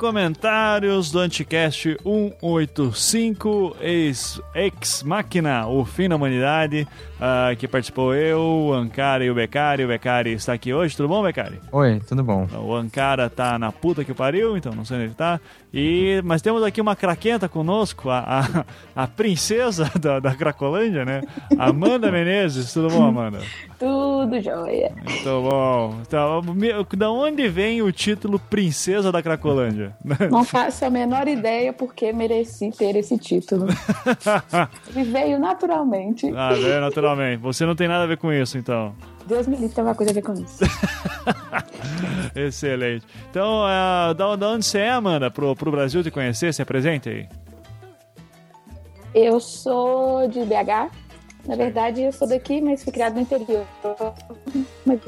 comentários do Anticast 185, ex, ex Máquina, o fim da humanidade, uh, que participou eu, o Ankara e o Becari. O Becari está aqui hoje, tudo bom, Becari? Oi, tudo bom. O Ankara tá na puta que pariu, então não sei onde ele tá. E, mas temos aqui uma craquenta conosco, a, a, a princesa da, da Cracolândia, né? Amanda Menezes, tudo bom, Amanda? Tudo jóia. Muito bom. Então, da onde vem o título Princesa da Cracolândia? Não faço a menor ideia porque mereci ter esse título. Ele veio naturalmente. Ah, veio naturalmente. Você não tem nada a ver com isso, então. Deus me livre tem uma coisa a ver com isso. Excelente. Então, uh, da, da onde você é, Amanda, pro, pro Brasil te conhecer? Se apresente aí. Eu sou de BH. Na verdade, eu sou daqui, mas fui criado no interior. Mas...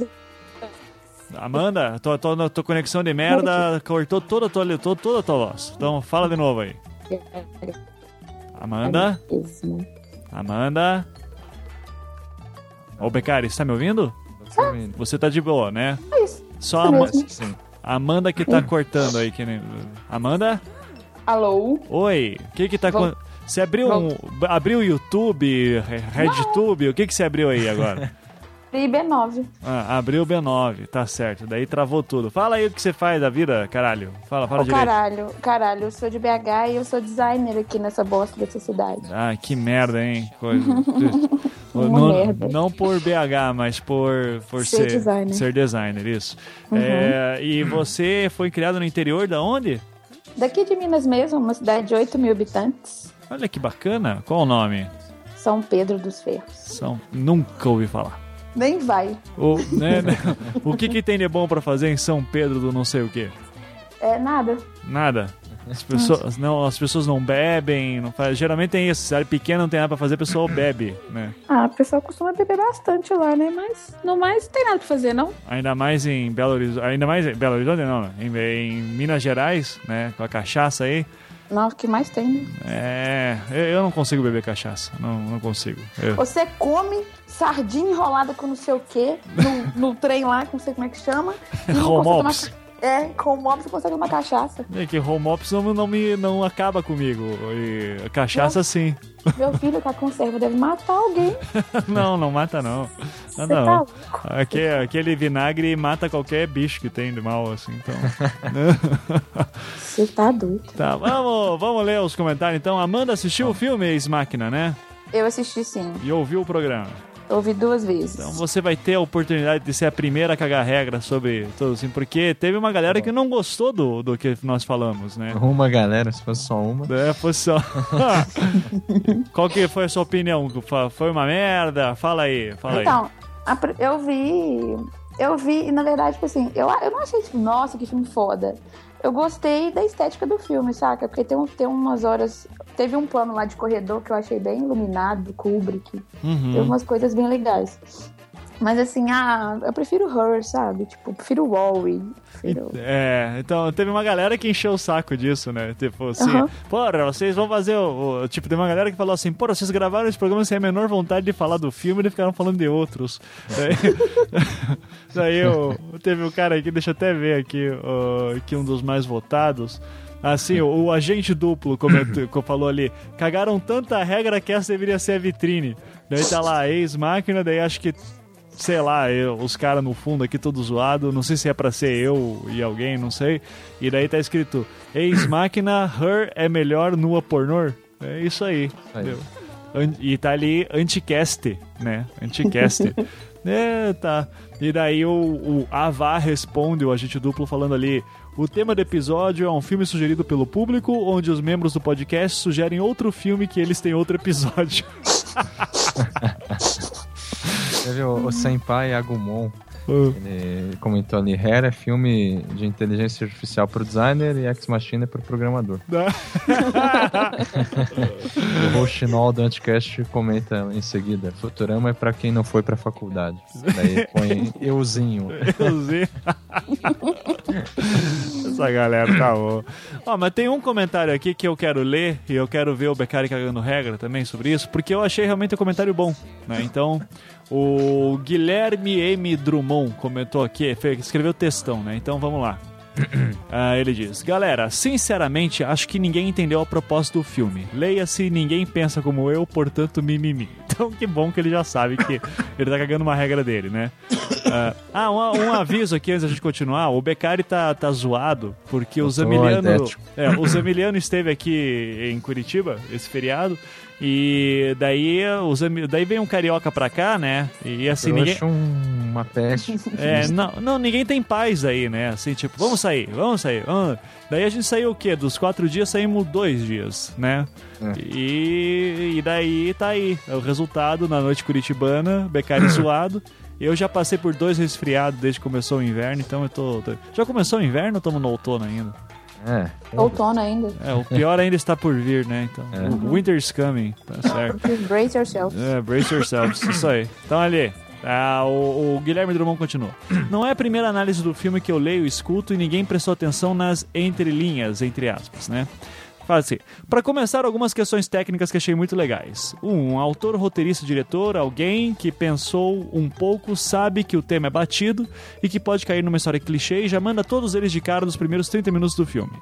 Amanda, tua, tua, tua conexão de merda cortou toda a tua, toda, toda a tua voz. Então fala de novo aí. Amanda? Amanda? Ô, Becari, você tá me ouvindo? Você tá de boa, né? É isso. Só a Amanda. Amanda que tá cortando aí. Que nem... Amanda? Alô? Oi, o que que tá acontecendo? Você abriu um. Abriu o YouTube, RedTube? O que, que você abriu aí agora? Abri B9. Ah, abriu o B9, tá certo. Daí travou tudo. Fala aí o que você faz da vida, caralho. Fala, fala oh, direito. Caralho, caralho, eu sou de BH e eu sou designer aqui nessa bosta dessa cidade. Ah, que merda, hein? Coisa. não, merda. não por BH, mas por, por ser, ser designer. Ser designer, isso. Uhum. É, e você foi criado no interior da onde? Daqui de Minas mesmo, uma cidade de 8 mil habitantes. Olha que bacana. Qual o nome? São Pedro dos Ferros. São... Nunca ouvi falar. Nem vai. O, né, né? o que, que tem de bom para fazer em São Pedro do não sei o quê? É nada. Nada. As pessoas não, as pessoas não bebem, não faz, geralmente tem isso, cidade pequena não tem nada pra fazer, a pessoa bebe, né? Ah, a pessoa costuma beber bastante lá, né? Mas no mais não tem nada pra fazer, não. Ainda mais em Belo Horizonte, ainda mais em Belo Horizonte não, né? em, em Minas Gerais, né? Com a cachaça aí. Não, o que mais tem, né? É, eu não consigo beber cachaça, não, não consigo. Eu... Você come sardinha enrolada com não sei o quê, no, no trem lá, que não sei como é que chama. Home ops. É, com o Mops você consegue uma cachaça. É que home ops não, não, me, não acaba comigo. E cachaça meu, sim. Meu filho com a conserva deve matar alguém. não, não mata não. Ah, não. Tá aquele, aquele vinagre mata qualquer bicho que tem de mal, assim, então. Você tá doido. Tá, vamos, vamos ler os comentários então. Amanda assistiu o filme Ex-Máquina, né? Eu assisti sim. E ouviu o programa. Ouvi duas vezes. Então você vai ter a oportunidade de ser a primeira a cagar regra sobre tudo assim, porque teve uma galera que não gostou do, do que nós falamos, né? Uma galera, se fosse só uma. É, fosse só. Qual que foi a sua opinião? Foi uma merda? Fala aí, fala então, aí. Então, eu vi. Eu vi, e na verdade, tipo assim, eu, eu não achei, tipo, nossa, que filme foda eu gostei da estética do filme, saca? Porque tem, tem umas horas. Teve um plano lá de corredor que eu achei bem iluminado, Kubrick. Uhum. Tem umas coisas bem legais. Mas assim, ah, eu prefiro Her, sabe? Tipo, prefiro Wall-E. Prefiro... É, então teve uma galera que encheu o saco disso, né? Tipo assim, uhum. porra, vocês vão fazer o, o, Tipo, tem uma galera que falou assim, porra, vocês gravaram esse programa sem a menor vontade de falar do filme e ficaram falando de outros. Daí, daí eu, teve um cara aqui, deixa eu até ver aqui, uh, que um dos mais votados. Assim, o, o agente duplo, como eu falou ali, cagaram tanta regra que essa deveria ser a vitrine. Daí tá lá, ex-máquina, daí acho que sei lá, eu, os caras no fundo aqui todo zoado, não sei se é pra ser eu e alguém, não sei. E daí tá escrito, ex-máquina, her é melhor nua pornor. É isso aí. aí. E tá ali anticast, né? Anticast. é, tá. E daí o, o Avá responde, o agente duplo, falando ali. O tema do episódio é um filme sugerido pelo público, onde os membros do podcast sugerem outro filme que eles têm outro episódio. Teve o, o Senpai Agumon. Uh. Ele comentou ali: Hair é filme de inteligência artificial pro designer e Ex Machina é pro programador. o Rochinol do Anticast comenta em seguida: Futurama é pra quem não foi pra faculdade. Daí põe euzinho. Euzinho. Essa galera tá bom. Ó, mas tem um comentário aqui que eu quero ler e eu quero ver o Beccari cagando regra também sobre isso, porque eu achei realmente um comentário bom. Né? Então. O Guilherme M. Drummond comentou aqui, escreveu textão, né? Então vamos lá. Ah, ele diz: Galera, sinceramente, acho que ninguém entendeu a proposta do filme. Leia-se, ninguém pensa como eu, portanto, mimimi. Então, que bom que ele já sabe que ele tá cagando uma regra dele, né? Ah, ah um, um aviso aqui antes da gente continuar: o Beccari tá, tá zoado porque o Zamiliano. É, o Zamiliano esteve aqui em Curitiba, esse feriado. E daí, os, daí vem um carioca pra cá, né? E assim, Eu ninguém. acho um- uma peste. É, não, não, ninguém tem paz aí, né? Assim, tipo, vamos sair, vamos sair. Vamos. Daí a gente saiu o quê? Dos quatro dias saímos dois dias, né? É. E, e daí tá aí. É o resultado na noite curitibana, Becari zoado. Eu já passei por dois resfriados desde que começou o inverno, então eu tô. tô- Já começou o inverno ou estamos no outono ainda? É. Outono ainda. É, o pior ainda está por vir, né? Então, É. Winter's coming, tá certo. Brace yourself. É, brace yourselves, isso aí. Então ali, ah, o, o Guilherme Drummond continua. Não é a primeira análise do filme que eu leio, escuto e ninguém prestou atenção nas entrelinhas, entre aspas, né? Fala assim, para começar, algumas questões técnicas que achei muito legais. Um, autor, roteirista, diretor, alguém que pensou um pouco, sabe que o tema é batido e que pode cair numa história clichê e já manda todos eles de cara nos primeiros 30 minutos do filme.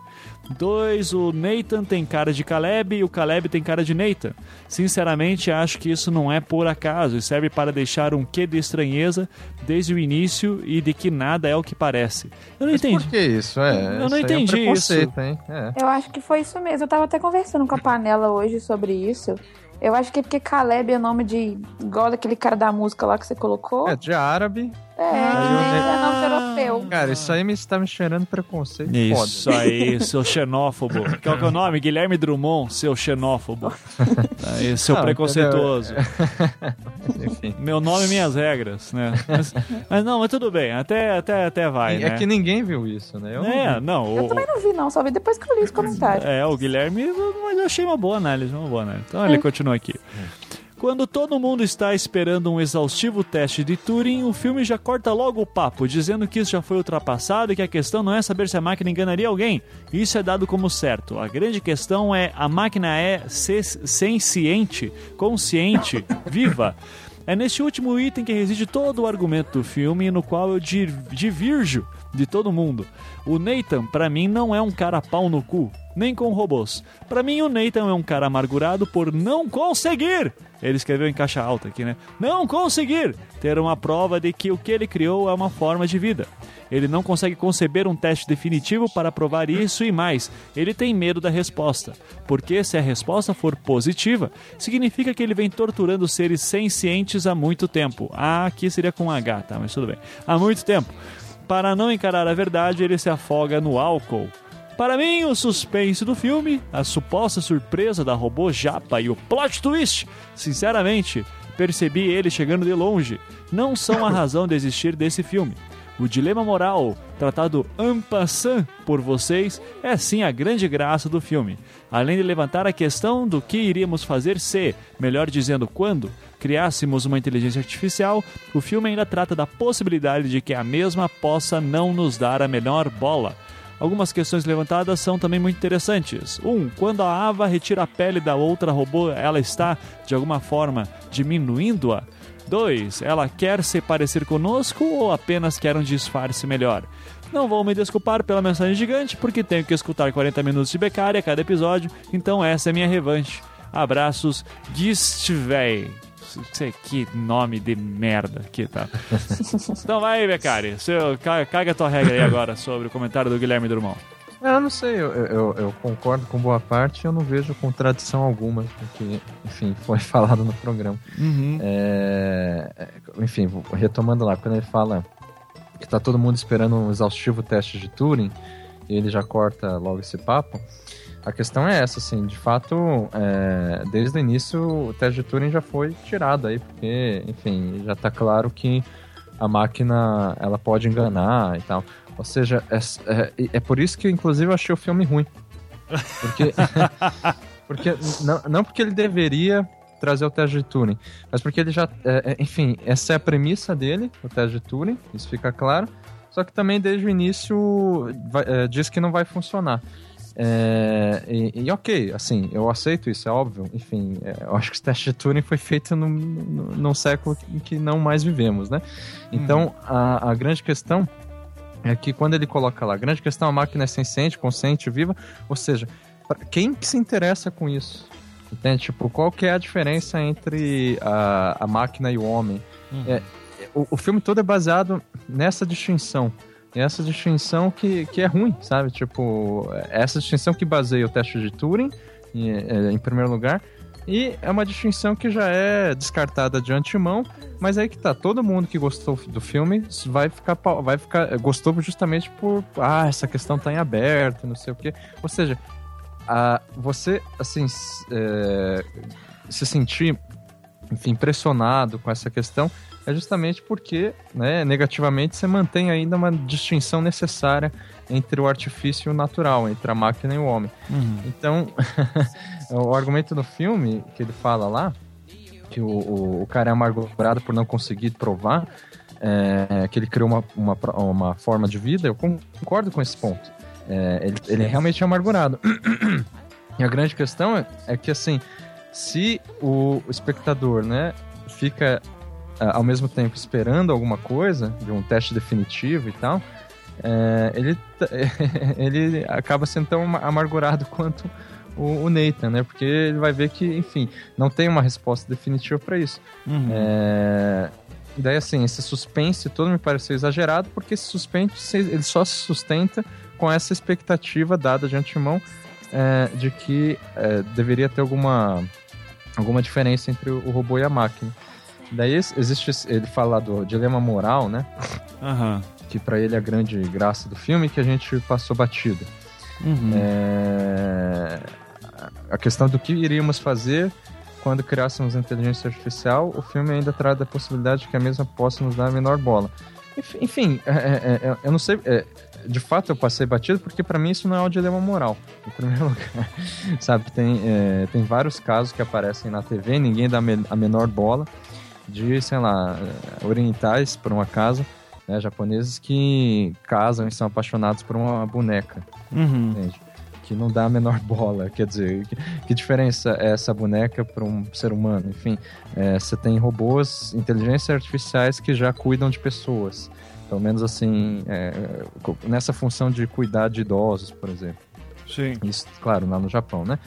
Dois, o Nathan tem cara de Caleb e o Caleb tem cara de Nathan. Sinceramente, acho que isso não é por acaso e serve para deixar um quê de estranheza desde o início e de que nada é o que parece. Eu não Mas entendi. por que isso? É, Eu não entendi é um isso. É. Eu acho que foi isso mesmo. Eu tava até conversando com a Panela hoje sobre isso. Eu acho que é porque Caleb é nome de. igual daquele cara da música lá que você colocou. É, de árabe. É, Ah. é europeu. Cara, isso aí me está me cheirando preconceito Isso foda. aí, seu xenófobo. Qual que é o nome? Guilherme Drummond, seu xenófobo. Aí, seu Não, preconceituoso. Enfim. Meu nome e minhas regras, né? Mas, mas não, mas tudo bem, até, até, até vai, é né? que ninguém viu isso, né? Eu não É, vi. não, Eu o, também não vi, não, só vi depois que eu li os comentários. É, o Guilherme, mas eu achei uma boa análise, uma boa análise. Então ele continua aqui. Quando todo mundo está esperando um exaustivo teste de Turing, o filme já corta logo o papo, dizendo que isso já foi ultrapassado e que a questão não é saber se a máquina enganaria alguém. Isso é dado como certo. A grande questão é a máquina é se- senciente, consciente, viva. É neste último item que reside todo o argumento do filme, no qual eu divirjo de todo mundo. O Nathan, pra mim, não é um cara pau no cu, nem com robôs. Pra mim, o Nathan é um cara amargurado por não conseguir. Ele escreveu em caixa alta aqui, né? Não conseguir ter uma prova de que o que ele criou é uma forma de vida. Ele não consegue conceber um teste definitivo para provar isso e mais. Ele tem medo da resposta. Porque se a resposta for positiva, significa que ele vem torturando seres sencientes há muito tempo. Ah, aqui seria com H, tá? Mas tudo bem. Há muito tempo. Para não encarar a verdade, ele se afoga no álcool. Para mim, o suspense do filme, a suposta surpresa da robô japa e o plot twist, sinceramente, percebi ele chegando de longe, não são a razão de existir desse filme. O dilema moral, tratado en passant por vocês, é sim a grande graça do filme. Além de levantar a questão do que iríamos fazer se, melhor dizendo, quando, criássemos uma inteligência artificial, o filme ainda trata da possibilidade de que a mesma possa não nos dar a menor bola. Algumas questões levantadas são também muito interessantes. Um, quando a Ava retira a pele da outra robô, ela está, de alguma forma, diminuindo-a? 2. Ela quer se parecer conosco ou apenas quer um disfarce melhor? Não vou me desculpar pela mensagem gigante, porque tenho que escutar 40 minutos de becária a cada episódio, então essa é minha revanche. Abraços, Gistvey. Sei que nome de merda que tá. então vai aí, Becari. Seu, ca- caga a tua regra aí agora sobre o comentário do Guilherme Drummond. Eu não sei, eu, eu, eu concordo com boa parte eu não vejo contradição alguma com o que, enfim, foi falado no programa. Uhum. É, é, enfim, retomando lá, quando ele fala que tá todo mundo esperando um exaustivo teste de Turing, e ele já corta logo esse papo, a questão é essa, assim, de fato, é, desde o início o teste de Turing já foi tirado aí, porque, enfim, já tá claro que a máquina, ela pode enganar e tal. Ou seja, é, é, é por isso que, inclusive, eu achei o filme ruim. Porque, porque não, não porque ele deveria trazer o teste de Turing, mas porque ele já, é, é, enfim, essa é a premissa dele, o teste de Turing, isso fica claro. Só que também desde o início vai- é, diz que não vai funcionar. É, e, e ok, assim, eu aceito isso, é óbvio. Enfim, é, eu acho que esse teste de Turing foi feito num, século em que não mais vivemos, né? Então, a, a grande questão é que quando ele coloca lá, a grande questão, a máquina é senciente, consciente, viva, ou seja, quem que se interessa com isso? Entende? Tipo, qual que é a diferença entre a, a máquina e o homem? Uhum. É, o, o filme todo é baseado nessa distinção. Essa distinção que, que é ruim, sabe? Tipo, essa distinção que baseia o teste de Turing, em, é, em primeiro lugar, e é uma distinção que já é descartada de antemão, mas aí que tá, todo mundo que gostou do filme vai ficar, vai ficar gostou justamente por, ah, essa questão tá em aberto, não sei o quê. Ou seja, a, você, assim, é, se sentir, enfim, impressionado com essa questão é justamente porque, né, negativamente, você mantém ainda uma distinção necessária entre o artifício e o natural, entre a máquina e o homem. Uhum. Então, o argumento do filme que ele fala lá, que o, o, o cara é amargurado por não conseguir provar é, que ele criou uma, uma, uma forma de vida, eu concordo com esse ponto. É, ele, ele realmente é amargurado. e a grande questão é, é que, assim, se o espectador, né, fica ao mesmo tempo esperando alguma coisa, de um teste definitivo e tal, é, ele, ele acaba sendo tão amargurado quanto o, o, Nathan, né? Porque ele vai ver que, enfim, não tem uma resposta definitiva para isso. Uhum. É, daí, assim, esse suspense todo me pareceu exagerado, porque esse suspense ele só se sustenta com essa expectativa dada de antemão é, de que é, deveria ter alguma, alguma diferença entre o robô e a máquina. Daí existe, ele fala do dilema moral, né? Uhum. Que para ele é a grande graça do filme que a gente passou batido. Uhum. É... A questão do que iríamos fazer quando criássemos inteligência artificial, o filme ainda traz a possibilidade de que a mesma possa nos dar a menor bola. Enfim, é, é, é, eu não sei. É, de fato, eu passei batido porque para mim isso não é um dilema moral, em primeiro lugar. Sabe, tem, é, tem vários casos que aparecem na TV, ninguém dá a menor bola de, sei lá, orientais, por um acaso, né, japoneses que casam e são apaixonados por uma boneca. Uhum. Entende? Que não dá a menor bola. Quer dizer, que, que diferença é essa boneca para um ser humano? Enfim, é, você tem robôs, inteligências artificiais que já cuidam de pessoas. Pelo menos assim, é, nessa função de cuidar de idosos, por exemplo. Sim. Isso, claro, lá no Japão, né?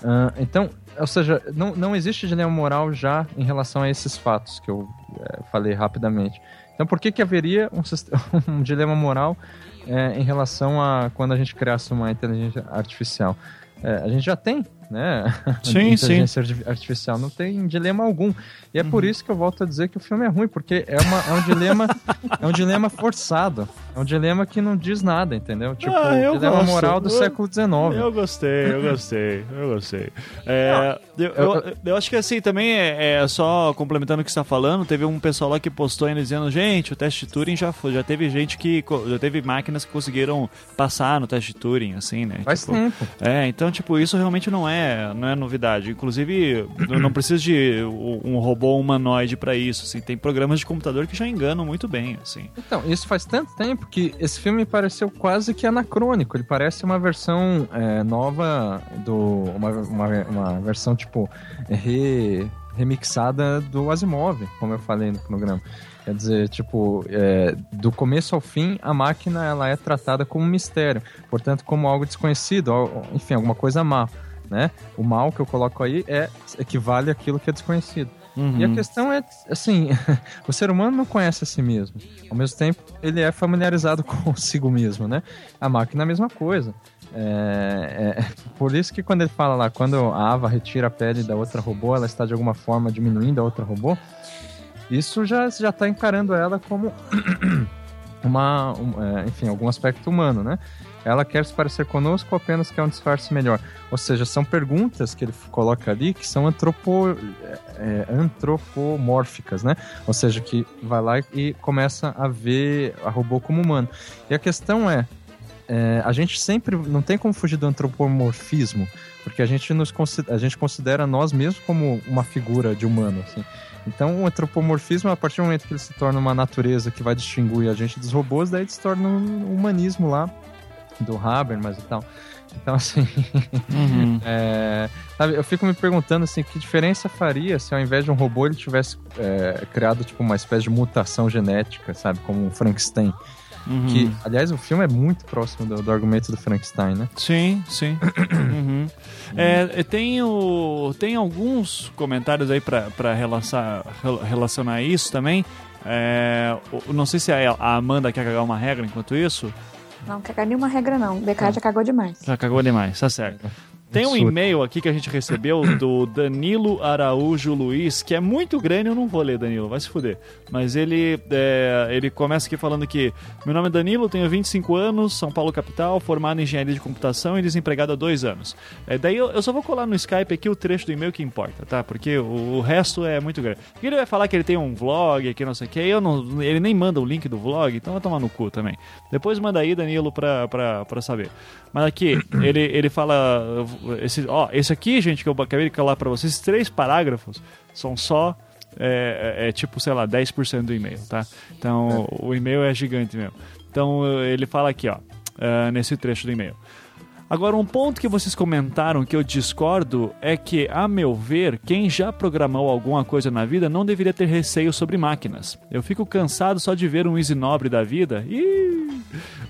Uh, então, ou seja, não, não existe dilema moral já em relação a esses fatos que eu é, falei rapidamente. Então, por que, que haveria um, um dilema moral é, em relação a quando a gente criasse uma inteligência artificial? É, a gente já tem, né? Sim, inteligência sim. artificial não tem dilema algum. E é uhum. por isso que eu volto a dizer que o filme é ruim, porque é, uma, é um dilema é um dilema forçado. É um dilema que não diz nada, entendeu? Tipo, ah, o dilema gosto. moral do eu, século XIX. Eu gostei, eu gostei, eu gostei. É, eu, eu, eu, acho que assim, também é, é, só complementando o que você está falando, teve um pessoal lá que postou ainda dizendo, gente, o teste de Turing já foi, já teve gente que, já teve máquinas que conseguiram passar no teste de Turing, assim, né? Faz tipo, tempo. É, então, tipo, isso realmente não é, não é novidade. Inclusive, não precisa de um robô humanoide para isso, assim, tem programas de computador que já enganam muito bem, assim. Então, isso faz tanto tempo que esse filme pareceu quase que anacrônico, ele parece uma versão é, nova do, uma, uma, uma versão, tipo, re, remixada do Asimov, como eu falei no programa. Quer dizer, tipo, é, do começo ao fim, a máquina ela é tratada como um mistério, portanto, como algo desconhecido, enfim, alguma coisa má. Né? O mal que eu coloco aí é equivale àquilo que é desconhecido. Uhum. E a questão é, assim, o ser humano não conhece a si mesmo. Ao mesmo tempo, ele é familiarizado consigo mesmo, né? A máquina é a mesma coisa. É, é, por isso que quando ele fala lá, quando a Ava retira a pele da outra robô, ela está de alguma forma diminuindo a outra robô, isso já já está encarando ela como uma, um, é, enfim, algum aspecto humano, né? Ela quer se parecer conosco ou apenas quer um disfarce melhor? Ou seja, são perguntas que ele coloca ali que são antropo, é, é antropomórficas, né? Ou seja, que vai lá e começa a ver a robô como humano. E a questão é, é, a gente sempre não tem como fugir do antropomorfismo, porque a gente nos a gente considera nós mesmos como uma figura de humano, assim. Então, o antropomorfismo, a partir do momento que ele se torna uma natureza que vai distinguir a gente dos robôs, daí ele se torna um humanismo lá do Habermas e tal. Então, assim, uhum. é, sabe, eu fico me perguntando assim, que diferença faria se ao invés de um robô ele tivesse é, criado tipo uma espécie de mutação genética, sabe, como um Frankenstein. Uhum. Que, aliás, o filme é muito próximo do, do argumento do Frankenstein, né? Sim, sim. uhum. é, tem, o, tem alguns comentários aí para relacionar, relacionar isso também. É, não sei se a, Amanda quer cagar uma regra enquanto isso. Não quer nenhuma regra, não. O BK já cagou demais. Já cagou demais, tá certo. Tem um e-mail aqui que a gente recebeu do Danilo Araújo Luiz, que é muito grande, eu não vou ler, Danilo, vai se fuder. Mas ele, é, ele começa aqui falando que meu nome é Danilo, tenho 25 anos, São Paulo capital, formado em engenharia de computação e desempregado há dois anos. É, daí eu, eu, só vou colar no Skype aqui o trecho do e-mail que importa, tá? Porque o, o resto é muito grande. Porque ele vai falar que ele tem um vlog aqui, não sei o que, eu não, ele nem manda o link do vlog, então vai tomar no cu também. Depois manda aí, Danilo, pra, pra, pra saber. Mas aqui, ele, ele fala esse, ó, esse aqui, gente, que eu acabei de calar para vocês, esses três parágrafos são só é, é, é, tipo, sei lá, 10% do e-mail, tá? Então, é. o e-mail é gigante mesmo. Então, ele fala aqui, ó, uh, nesse trecho do e-mail. Agora, um ponto que vocês comentaram que eu discordo é que, a meu ver, quem já programou alguma coisa na vida não deveria ter receio sobre máquinas. Eu fico cansado só de ver um Easy Nobre da vida. Ih,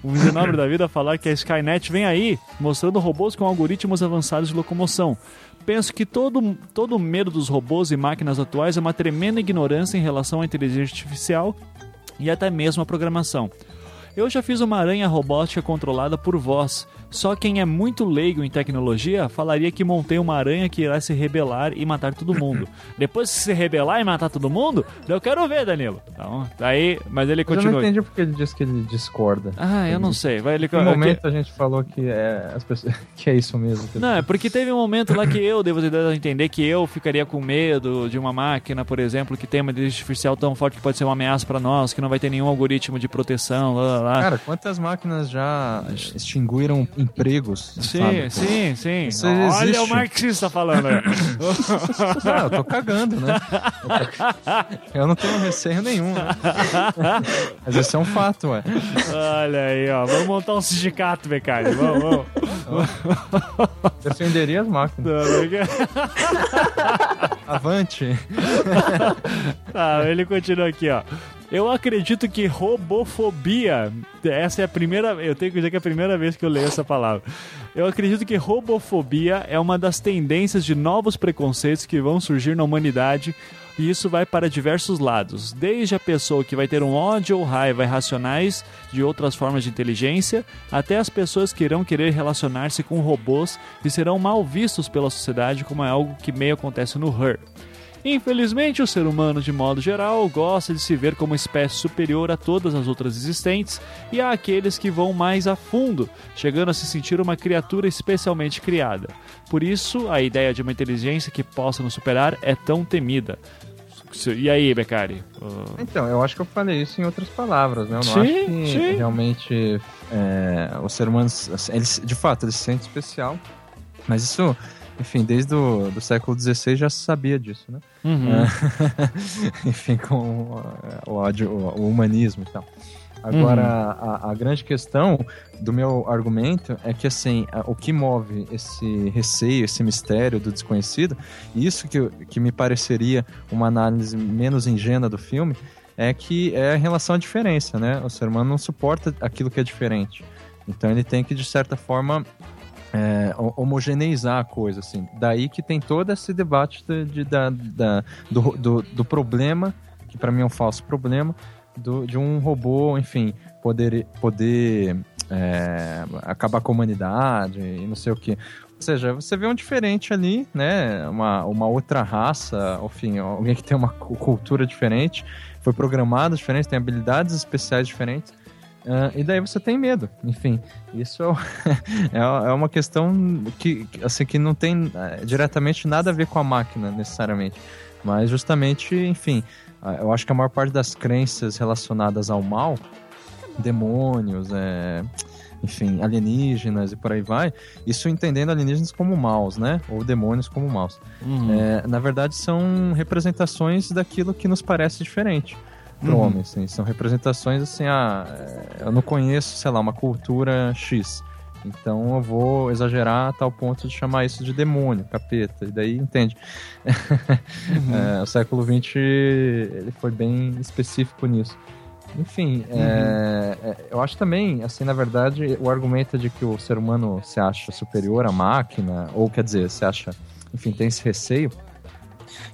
um Easy Nobre da vida falar que a Skynet vem aí, mostrando robôs com algoritmos avançados de locomoção. Penso que todo, todo o medo dos robôs e máquinas atuais é uma tremenda ignorância em relação à inteligência artificial e até mesmo à programação. Eu já fiz uma aranha robótica controlada por voz. Só quem é muito leigo em tecnologia falaria que montei uma aranha que irá se rebelar e matar todo mundo. Depois que se rebelar e matar todo mundo, eu quero ver, Danilo. Então, daí, mas ele continua. Eu não entendi porque ele disse que ele discorda. Ah, eu não sei. Vai, ele... No momento a gente falou que é, as pessoas... que é isso mesmo. Não, é porque teve um momento lá que eu devo entender que eu ficaria com medo de uma máquina, por exemplo, que tem uma inteligência artificial tão forte que pode ser uma ameaça para nós, que não vai ter nenhum algoritmo de proteção, lá, lá, lá. Cara, quantas máquinas já extinguiram empregos. Sim, sabe? sim, sim. Isso Olha existe. o marxista falando. não, eu tô cagando, né? Eu não tenho receio nenhum, né? Mas esse é um fato, ué. Olha aí, ó. Vamos montar um sindicato, Becari. Vamos, vamos. Defenderia as máquinas. Avante. Tá, ele continua aqui, ó. Eu acredito que robofobia, essa é a primeira, eu tenho que dizer que é a primeira vez que eu leio essa palavra. Eu acredito que robofobia é uma das tendências de novos preconceitos que vão surgir na humanidade e isso vai para diversos lados, desde a pessoa que vai ter um ódio ou raiva irracionais de outras formas de inteligência, até as pessoas que irão querer relacionar-se com robôs e serão mal vistos pela sociedade como é algo que meio acontece no Her. Infelizmente, o ser humano, de modo geral, gosta de se ver como espécie superior a todas as outras existentes e há aqueles que vão mais a fundo, chegando a se sentir uma criatura especialmente criada. Por isso, a ideia de uma inteligência que possa nos superar é tão temida. E aí, Beccari? Uh... Então, eu acho que eu falei isso em outras palavras, né? Eu não sim, acho que sim. realmente é, o ser humano, eles, de fato, ele se sente especial, mas isso enfim, desde o do século XVI já se sabia disso, né? Uhum. É, enfim, com o, ódio, o, humanismo e tal. Agora, uhum. a, a, grande questão do meu argumento é que, assim, o que move esse receio, esse mistério do desconhecido, isso que, que me pareceria uma análise menos ingênua do filme, é que é a relação à diferença, né? O ser humano não suporta aquilo que é diferente. Então ele tem que, de certa forma, é, homogeneizar a coisa, assim. Daí que tem todo esse debate de, de da, da, do, do, do, problema, que para mim é um falso problema, do, de um robô, enfim, poder, poder é, acabar com a humanidade e não sei o que. Ou seja, você vê um diferente ali, né? Uma, uma outra raça, enfim, alguém que tem uma cultura diferente, foi programado diferente, tem habilidades especiais diferentes Uh, e daí você tem medo. Enfim, isso é, é uma questão que, assim, que não tem uh, diretamente nada a ver com a máquina, necessariamente. Mas justamente, enfim, uh, eu acho que a maior parte das crenças relacionadas ao mal, demônios, é, enfim, alienígenas e por aí vai, isso entendendo alienígenas como maus, né? Ou demônios como maus. Uhum. É, na verdade, são representações daquilo que nos parece diferente pro uhum. homem, assim. São representações assim, ah, eu não conheço, sei lá, uma cultura X. Então eu vou exagerar a tal ponto de chamar isso de demônio, capeta. E daí, entende? Uhum. é, o século XX ele foi bem específico nisso. Enfim, uhum. é, é, eu acho também, assim, na verdade, o argumento de que o ser humano se acha superior à máquina, ou quer dizer, se acha, enfim, tem esse receio,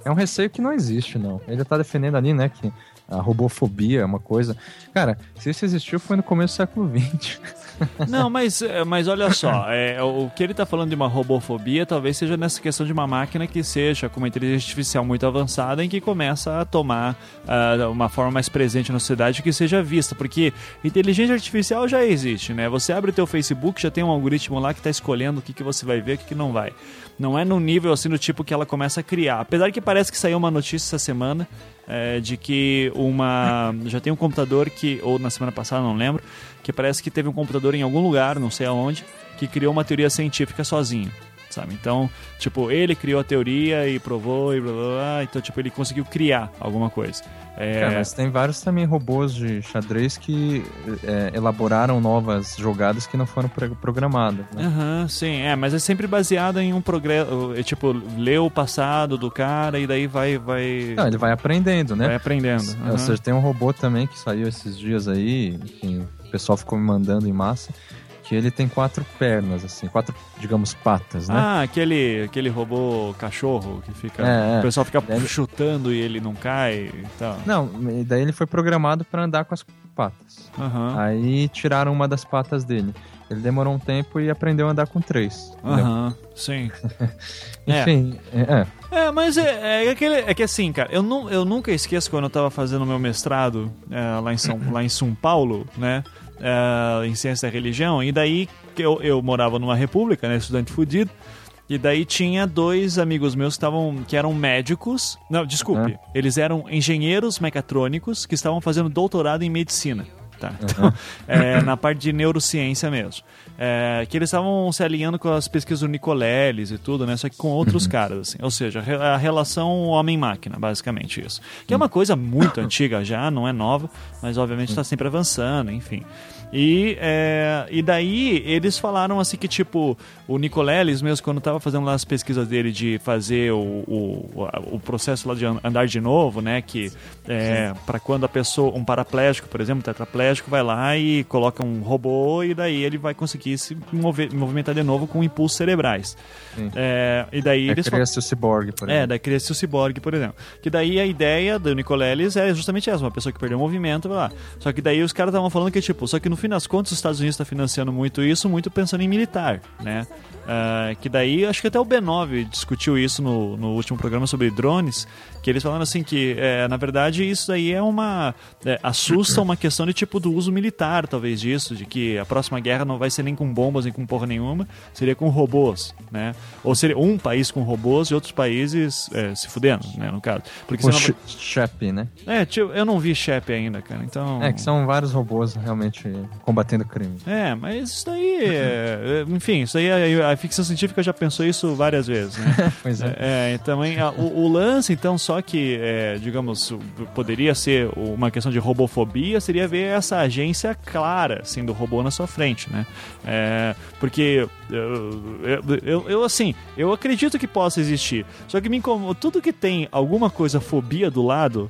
é um receio que não existe, não. Ele está defendendo ali, né, que a robofobia é uma coisa. Cara, se isso existiu foi no começo do século XX. Não, mas, é, mas olha só, é, o que ele está falando de uma robofobia talvez seja nessa questão de uma máquina que seja com uma inteligência artificial muito avançada em que começa a tomar uh, uma forma mais presente na sociedade que seja vista, porque inteligência artificial já existe, né? Você abre o teu Facebook, já tem um algoritmo lá que está escolhendo o que, que você vai ver e o que, que não vai. Não é no nível assim do tipo que ela começa a criar. Apesar que parece que saiu uma notícia essa semana é, de que uma. Já tem um computador que. Ou na semana passada, não lembro. Que parece que teve um computador em algum lugar, não sei aonde, que criou uma teoria científica sozinho. Sabe? Então, tipo, ele criou a teoria e provou e blá blá blá. Então, tipo, ele conseguiu criar alguma coisa. É... mas tem vários também robôs de xadrez que é, elaboraram novas jogadas que não foram programadas. Né? Uhum, sim, é, mas é sempre baseado em um progresso. É, tipo, lê o passado do cara e daí vai. vai... Não, ele vai aprendendo, né? Vai aprendendo. Uhum. Ou seja, tem um robô também que saiu esses dias aí, enfim, o pessoal ficou me mandando em massa que ele tem quatro pernas, assim, quatro, digamos, patas, né? Ah, aquele, aquele robô cachorro que fica. É, é. o pessoal fica daí... chutando e ele não cai e tal. Não, daí ele foi programado para andar com as patas. Uhum. Aí tiraram uma das patas dele. Ele demorou um tempo e aprendeu a andar com três. Aham, uhum, sim. Enfim, é. é. É, mas é, é, aquele, é que assim, cara, eu, não, eu nunca esqueço quando eu tava fazendo meu mestrado é, lá, em São, lá em São Paulo, né? Uh, em ciência da religião, e daí eu, eu morava numa república, né, estudante fudido, e daí tinha dois amigos meus que, estavam, que eram médicos. Não, desculpe. Uhum. Eles eram engenheiros mecatrônicos que estavam fazendo doutorado em medicina. Tá? Então, uhum. é, na parte de neurociência mesmo. É, que eles estavam se alinhando com as pesquisas do Nicoleles e tudo, né? Só que com outros uhum. caras, assim. Ou seja, a relação homem-máquina, basicamente isso. Que é uma coisa muito antiga já, não é nova, mas obviamente está sempre avançando, enfim. E, é, e daí eles falaram assim que, tipo, o Nicoleles mesmo, quando estava fazendo lá as pesquisas dele de fazer o, o, o processo lá de andar de novo, né? Que é, para quando a pessoa, um paraplégico, por exemplo, um tetraplégico, vai lá e coloca um robô e daí ele vai conseguir se mover, movimentar de novo com impulsos cerebrais. É, e daí é, eles cria-se o ciborgue, por é, exemplo. É, daí cria-se o ciborgue, por exemplo. Que daí a ideia do Nicoleles é justamente essa, uma pessoa que perdeu o movimento, vai lá. Só que daí os caras estavam falando que, tipo, só que no fim das contas, os Estados Unidos está financiando muito isso, muito pensando em militar, né? tú. Uh, que daí, acho que até o B9 discutiu isso no, no último programa sobre drones, que eles falaram assim que, é, na verdade, isso aí é uma... É, assusta uma questão de tipo do uso militar, talvez, disso, de que a próxima guerra não vai ser nem com bombas, nem com porra nenhuma, seria com robôs, né? Ou seria um país com robôs e outros países é, se fudendo, né, no caso. Porque o não... Shep, né? É, tipo, eu não vi Shep ainda, cara, então... É, que são vários robôs realmente combatendo crime. É, mas isso daí, é, enfim, isso aí a, a, ficção científica já pensou isso várias vezes, né? pois é. é também a, o, o, lance, então, só que, é, digamos, poderia ser uma questão de robofobia, seria ver essa agência clara, assim, do robô na sua frente, né? É, porque eu, eu, eu, assim, eu acredito que possa existir. Só que me incomoda. Tudo que tem alguma coisa fobia do lado,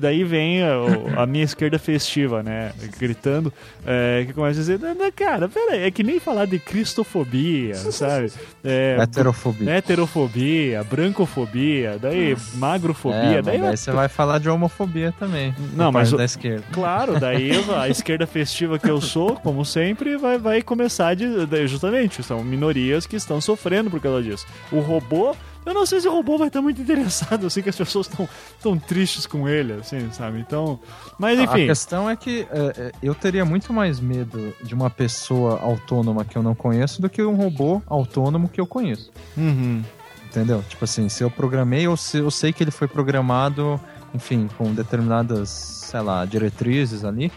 daí vem a, a minha esquerda festiva, né? Gritando, é, que começa a dizer: cara, peraí, é que nem falar de cristofobia, sabe? É, heterofobia. Heterofobia, brancofobia, daí magrofobia. É, daí, daí você vai falar de homofobia também. Não, mas. Da esquerda. Claro, daí a esquerda festiva que eu sou, como sempre, vai, vai começar de, justamente são minorias que estão sofrendo por causa disso. O robô, eu não sei se o robô vai estar muito interessado, assim, que as pessoas estão tão tristes com ele, assim, sabe? Então, mas enfim. A questão é que é, eu teria muito mais medo de uma pessoa autônoma que eu não conheço do que um robô autônomo que eu conheço. Uhum. Entendeu? Tipo assim, se eu programei ou se eu sei que ele foi programado, enfim, com determinadas, sei lá, diretrizes ali,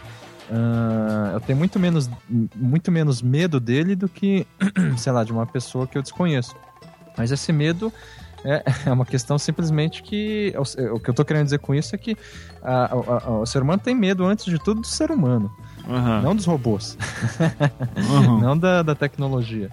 Uh, eu tenho muito menos, muito menos medo dele do que, sei lá, de uma pessoa que eu desconheço. Mas esse medo é, é uma questão simplesmente que. O, o que eu estou querendo dizer com isso é que a, a, a, o ser humano tem medo, antes de tudo, do ser humano. Uhum. Não dos robôs. Uhum. não da, da tecnologia.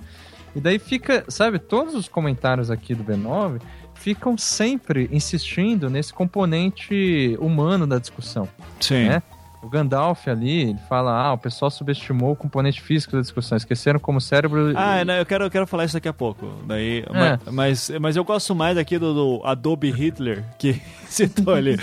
E daí fica, sabe, todos os comentários aqui do B9 ficam sempre insistindo nesse componente humano da discussão. Sim. Né? O Gandalf ali, ele fala, ah, o pessoal subestimou o componente físico da discussão, esqueceram como o cérebro... Ah, não, eu quero, eu quero falar isso daqui a pouco. Daí, é. mas, mas, mas, eu gosto mais aqui do, do Adobe Hitler, que citou ali.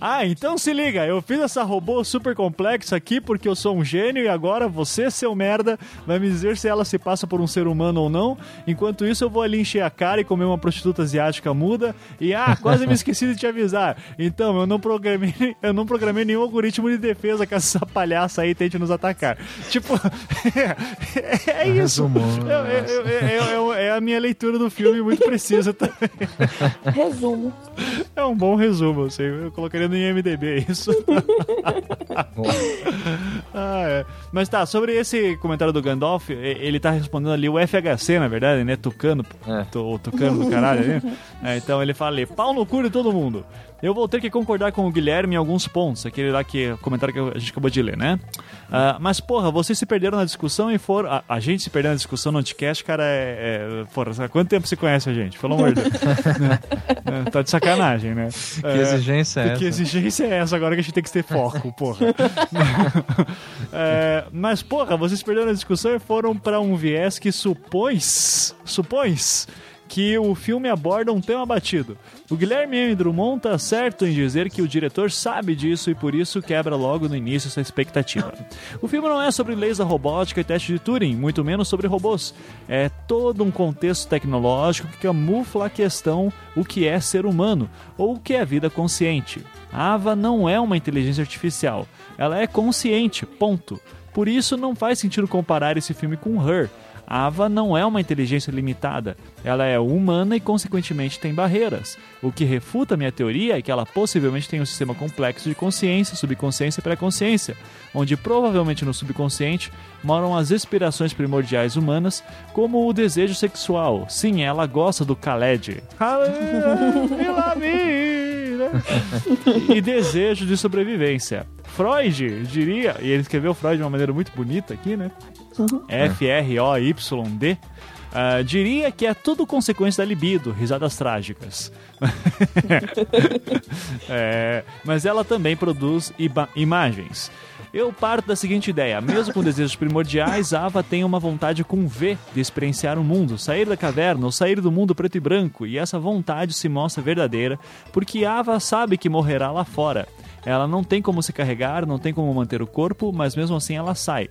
Ah, então se liga, eu fiz essa robô super complexa aqui porque eu sou um gênio e agora você, seu merda, vai me dizer se ela se passa por um ser humano ou não. Enquanto isso, eu vou ali encher a cara e comer uma prostituta asiática muda. E ah, quase me esqueci de te avisar. Então, eu não programei, eu não programei nenhum algoritmo de defesa que essa palhaça aí tente nos atacar. Tipo, é, é isso. É, é, é, a minha leitura do filme muito precisa também. Resumo. É um bom resumo, assim. Eu colocaria no IMDB isso. ah, é. Mas tá, sobre esse comentário do Gandalf, ele tá respondendo ali o FHC, na verdade, né? Tucano, é. o tucano do caralho, né? É, então ele fala ali, pau no cu de todo mundo. Eu vou ter que concordar com o Guilherme em alguns pontos, aquele lá que comentário que a gente acabou de ler, né? Uh, mas, porra, vocês se perderam na discussão e foram. A, a gente se perdeu na discussão no Anticast, cara, é. é porra, há quanto tempo você conhece a gente? Pelo amor de Deus. é, tá de sacanagem, né? Que é, exigência é essa? Que exigência é essa agora que a gente tem que ter foco, porra? é, mas, porra, vocês se perderam na discussão e foram para um viés que supões. Supões que o filme aborda um tema batido. O Guilherme M. Drummond tá certo em dizer que o diretor sabe disso e por isso quebra logo no início essa expectativa. O filme não é sobre leis da robótica e teste de Turing, muito menos sobre robôs. É todo um contexto tecnológico que camufla a questão o que é ser humano ou o que é vida consciente. A Ava não é uma inteligência artificial, ela é consciente, ponto. Por isso não faz sentido comparar esse filme com Her, Ava não é uma inteligência limitada. Ela é humana e, consequentemente, tem barreiras. O que refuta minha teoria é que ela possivelmente tem um sistema complexo de consciência, subconsciência e pré-consciência, onde provavelmente no subconsciente moram as aspirações primordiais humanas, como o desejo sexual. Sim, ela gosta do Khaled. e desejo de sobrevivência. Freud diria, e ele escreveu Freud de uma maneira muito bonita aqui, né? Uhum. F-R-O-Y-D. Uh, diria que é tudo consequência da libido, risadas trágicas. é, mas ela também produz imagens. Eu parto da seguinte ideia: mesmo com desejos primordiais, Ava tem uma vontade com V de experienciar o mundo, sair da caverna ou sair do mundo preto e branco, e essa vontade se mostra verdadeira porque Ava sabe que morrerá lá fora. Ela não tem como se carregar, não tem como manter o corpo, mas mesmo assim ela sai.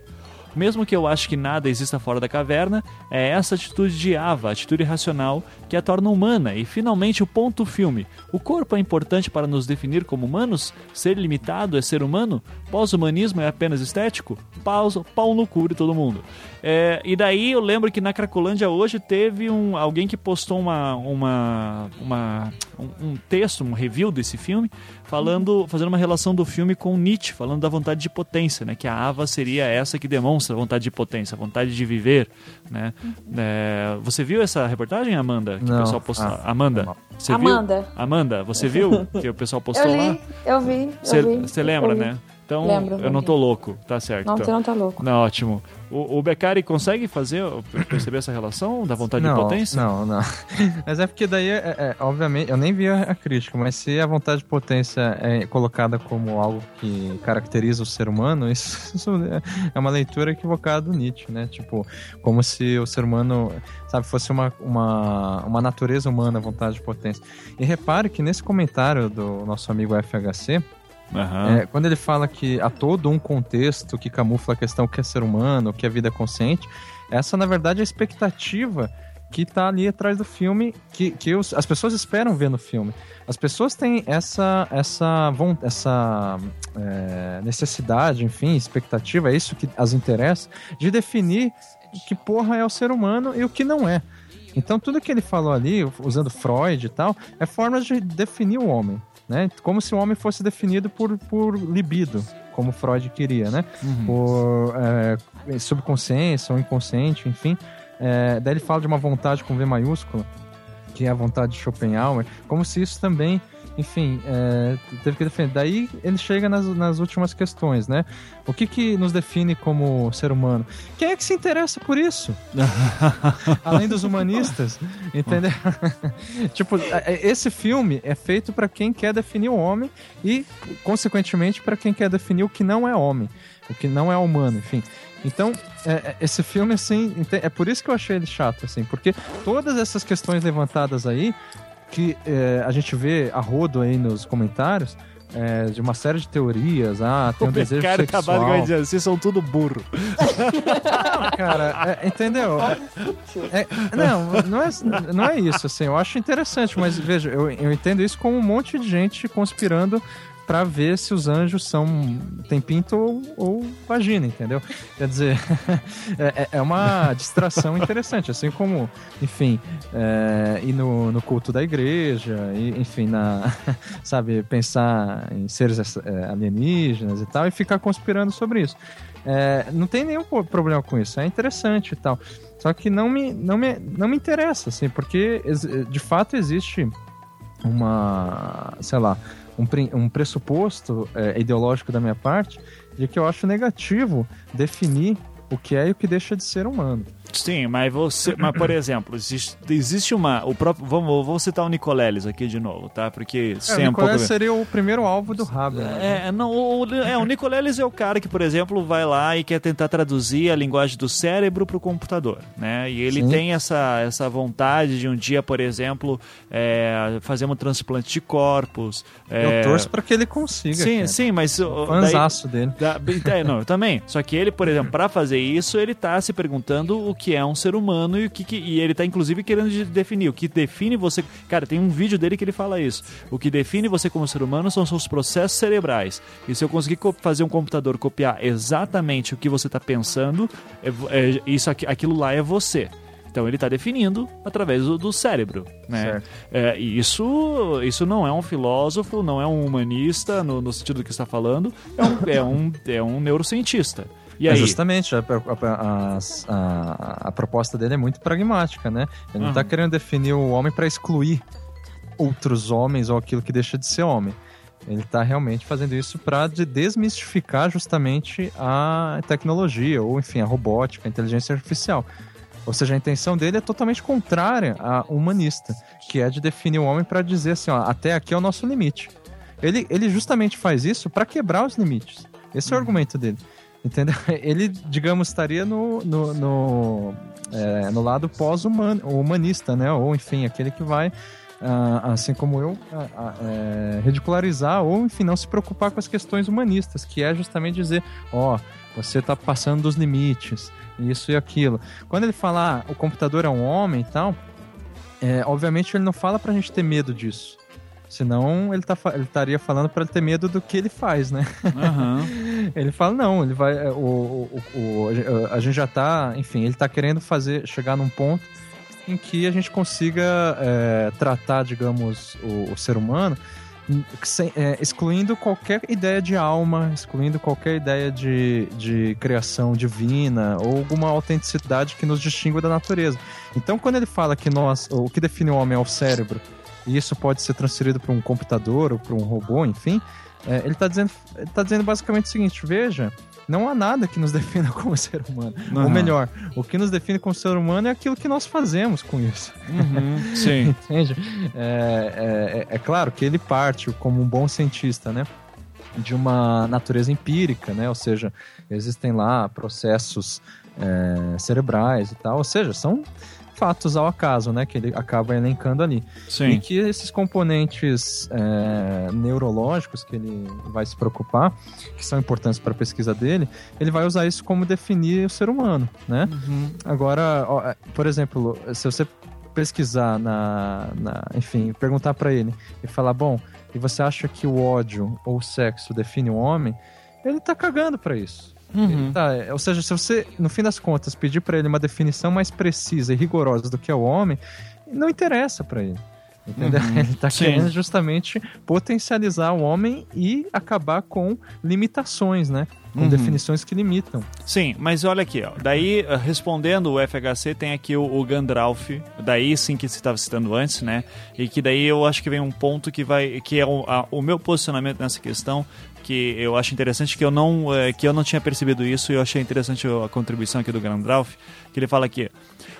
Mesmo que eu ache que nada exista fora da caverna, é essa atitude de Ava, atitude racional, que a torna humana. E finalmente o ponto filme. O corpo é importante para nos definir como humanos? Ser limitado é ser humano? Pós-humanismo é apenas estético? Pau, pau no cu de todo mundo. É, e daí eu lembro que na Cracolândia hoje teve um, alguém que postou uma, uma, uma um, um texto, um review desse filme, falando, fazendo uma relação do filme com Nietzsche, falando da vontade de potência, né? Que a Ava seria essa que demonstra a vontade de potência, a vontade de viver, né? É, você viu essa reportagem, Amanda? Que não. o pessoal postou? Ah, Amanda, você Amanda. viu? Amanda, você viu que o pessoal postou eu li, lá? Eu vi, Você lembra, né? Então, Lembro, eu não tô louco, tá certo. Não, então. você não tá louco. Não, ótimo. O, o Beccari consegue fazer, perceber essa relação da vontade não, de potência? Não, não. Mas é porque daí, é, é, obviamente, eu nem vi a, a, crítica, mas se a vontade de potência é colocada como algo que caracteriza o ser humano, isso, isso é uma leitura equivocada do Nietzsche, né? Tipo, como se o ser humano, sabe, fosse uma, uma, uma natureza humana a vontade de potência. E repare que nesse comentário do nosso amigo FHC, Uhum. É, quando ele fala que há todo um contexto que camufla a questão que é ser humano, que é vida consciente, essa na verdade é a expectativa que está ali atrás do filme, que, que os, as pessoas esperam ver no filme. As pessoas têm essa, essa, essa é, necessidade, enfim, expectativa, é isso que as interessa, de definir que porra é o ser humano e o que não é. Então tudo que ele falou ali, usando Freud e tal, é forma de definir o homem né? Como se o homem fosse definido por, por libido, como Freud queria, né? Uhum. Por é, subconsciência ou inconsciente, enfim. É, daí ele fala de uma vontade com V maiúscula, que é a vontade de Schopenhauer, como se isso também enfim, é, teve que defender. Daí ele chega nas, nas últimas questões, né? O que que nos define como ser humano? Quem é que se interessa por isso? Além dos humanistas, entendeu? tipo, é, é, esse filme é feito para quem quer definir o homem e, consequentemente, para quem quer definir o que não é homem, o que não é humano, enfim. Então, é, é, esse filme, assim, é por isso que eu achei ele chato, assim, porque todas essas questões levantadas aí, que é, a gente vê a rodo aí nos comentários, é, de uma série de teorias. Ah, tem um o desejo cara sexual. Cara, vai dizer, vocês são tudo burro. Não, cara, é, entendeu? É, não, não é, não é isso, assim. Eu acho interessante, mas veja, eu, eu entendo isso como um monte de gente conspirando para ver se os anjos são tem pinto ou, ou vagina, entendeu? Quer dizer, é, é, é, uma distração interessante, assim como, enfim, é, ir no, no culto da igreja, e, enfim, na, sabe, pensar em seres é, alienígenas e tal, e ficar conspirando sobre isso. É, não tem nenhum problema com isso, é interessante e tal. Só que não me, não me, não me interessa, assim, porque de fato existe uma, sei lá, um, um pressuposto é, ideológico da minha parte de que eu acho negativo definir o que é e o que deixa de ser humano. Sim, mas você, mas por exemplo, existe, existe uma, o próprio, vamos, vou citar o Nicoleles aqui de novo, tá? Porque é, sempre o Nicoleles seria o primeiro alvo do Haber. Né? É, não, o, é, o Nicoleles é o cara que, por exemplo, vai lá e quer tentar traduzir a linguagem do cérebro para o computador, né? E ele Sim. tem essa, essa vontade de um dia, por exemplo, é, fazer um transplante de corpos. É... Eu torço para que ele consiga. Sim, cara. sim, mas o fanzaço dele. Da, é, não, eu também. Só que ele, por exemplo, para fazer isso, ele tá se perguntando o que é um ser humano e o que, que e ele tá inclusive querendo definir o que define você. Cara, tem um vídeo dele que ele fala isso. O que define você como ser humano são seus processos cerebrais. E se eu conseguir fazer um computador copiar exatamente o que você está pensando, é, é, isso aquilo lá é você. Então ele está definindo através do, do cérebro, né? É, e isso, isso não é um filósofo, não é um humanista no, no sentido que está falando, é um, é um, é um neurocientista. E aí? É justamente, a, a, a, a, proposta dele é muito pragmática, né? Ele não está querendo definir o homem para excluir outros homens ou aquilo que deixa de ser homem. Ele está realmente fazendo isso para desmistificar justamente a tecnologia, ou enfim, a robótica, a inteligência artificial. Ou seja, a intenção dele é totalmente contrária à humanista, que é de definir o homem para dizer assim, ó, até aqui é o nosso limite. Ele, ele justamente faz isso para quebrar os limites. Esse é o uhum. argumento dele. Entendeu? Ele, digamos, estaria no, no, no, é, no lado pós-humanista, né? Ou, enfim, aquele que vai, ah, assim como eu, ah, é, ridicularizar ou, enfim, não se preocupar com as questões humanistas, que é justamente dizer, ó, oh, você está passando dos limites, isso e aquilo. Quando ele fala, ah, o computador é um homem e tal, é, obviamente ele não fala pra gente ter medo disso. Senão ele, tá, ele estaria falando para ter medo do que ele faz, né? Uhum. ele fala, não, ele vai. É, o, o, o, a gente já tá. Enfim, ele tá querendo fazer. chegar num ponto em que a gente consiga é, tratar, digamos, o, o, ser humano. Sem, é, excluindo qualquer ideia de alma, excluindo qualquer ideia de, de criação divina ou alguma autenticidade que nos distingue da natureza. Então, quando ele fala que nós, o que define o homem é o cérebro e isso pode ser transferido para um computador ou para um robô, enfim, é, ele está dizendo, tá dizendo basicamente o seguinte: veja, não há nada que nos defina como ser humano. Uhum. Ou melhor, o que nos define como ser humano é aquilo que nós fazemos com isso. Uhum. Sim. Entende? É, é, é, claro que ele parte como um bom cientista, né? De uma natureza empírica, né? Ou seja, existem lá processos é, cerebrais e tal. Ou seja, são fatos ao acaso, né? Que ele acaba elencando ali. Sim. E que esses componentes é, neurológicos que ele vai se preocupar, que são importantes para a pesquisa dele, ele vai usar isso como definir o ser humano, né? Uhum. Agora, ó, é, por exemplo, se você pesquisar na, na enfim, perguntar para ele e falar, bom, e você acha que o ódio ou o sexo define o homem? Ele tá cagando para isso. Uhum. Tá, ou seja, se você, no fim das contas, pedir para ele uma definição mais precisa e rigorosa do que é o homem, não interessa para ele. Entendeu? Uhum. Ele está querendo justamente potencializar o homem e acabar com limitações, né? com uhum. definições que limitam. Sim, mas olha aqui, ó. daí eh, respondendo o FHC tem aqui o, o Gandalf, daí sim que você estava citando antes, né? E que daí eu acho que vem um ponto que vai, que é o, a, o meu posicionamento nessa questão, que eu acho interessante que eu não é, que eu não tinha percebido isso e eu achei interessante a contribuição aqui do Gandalf, que ele fala aqui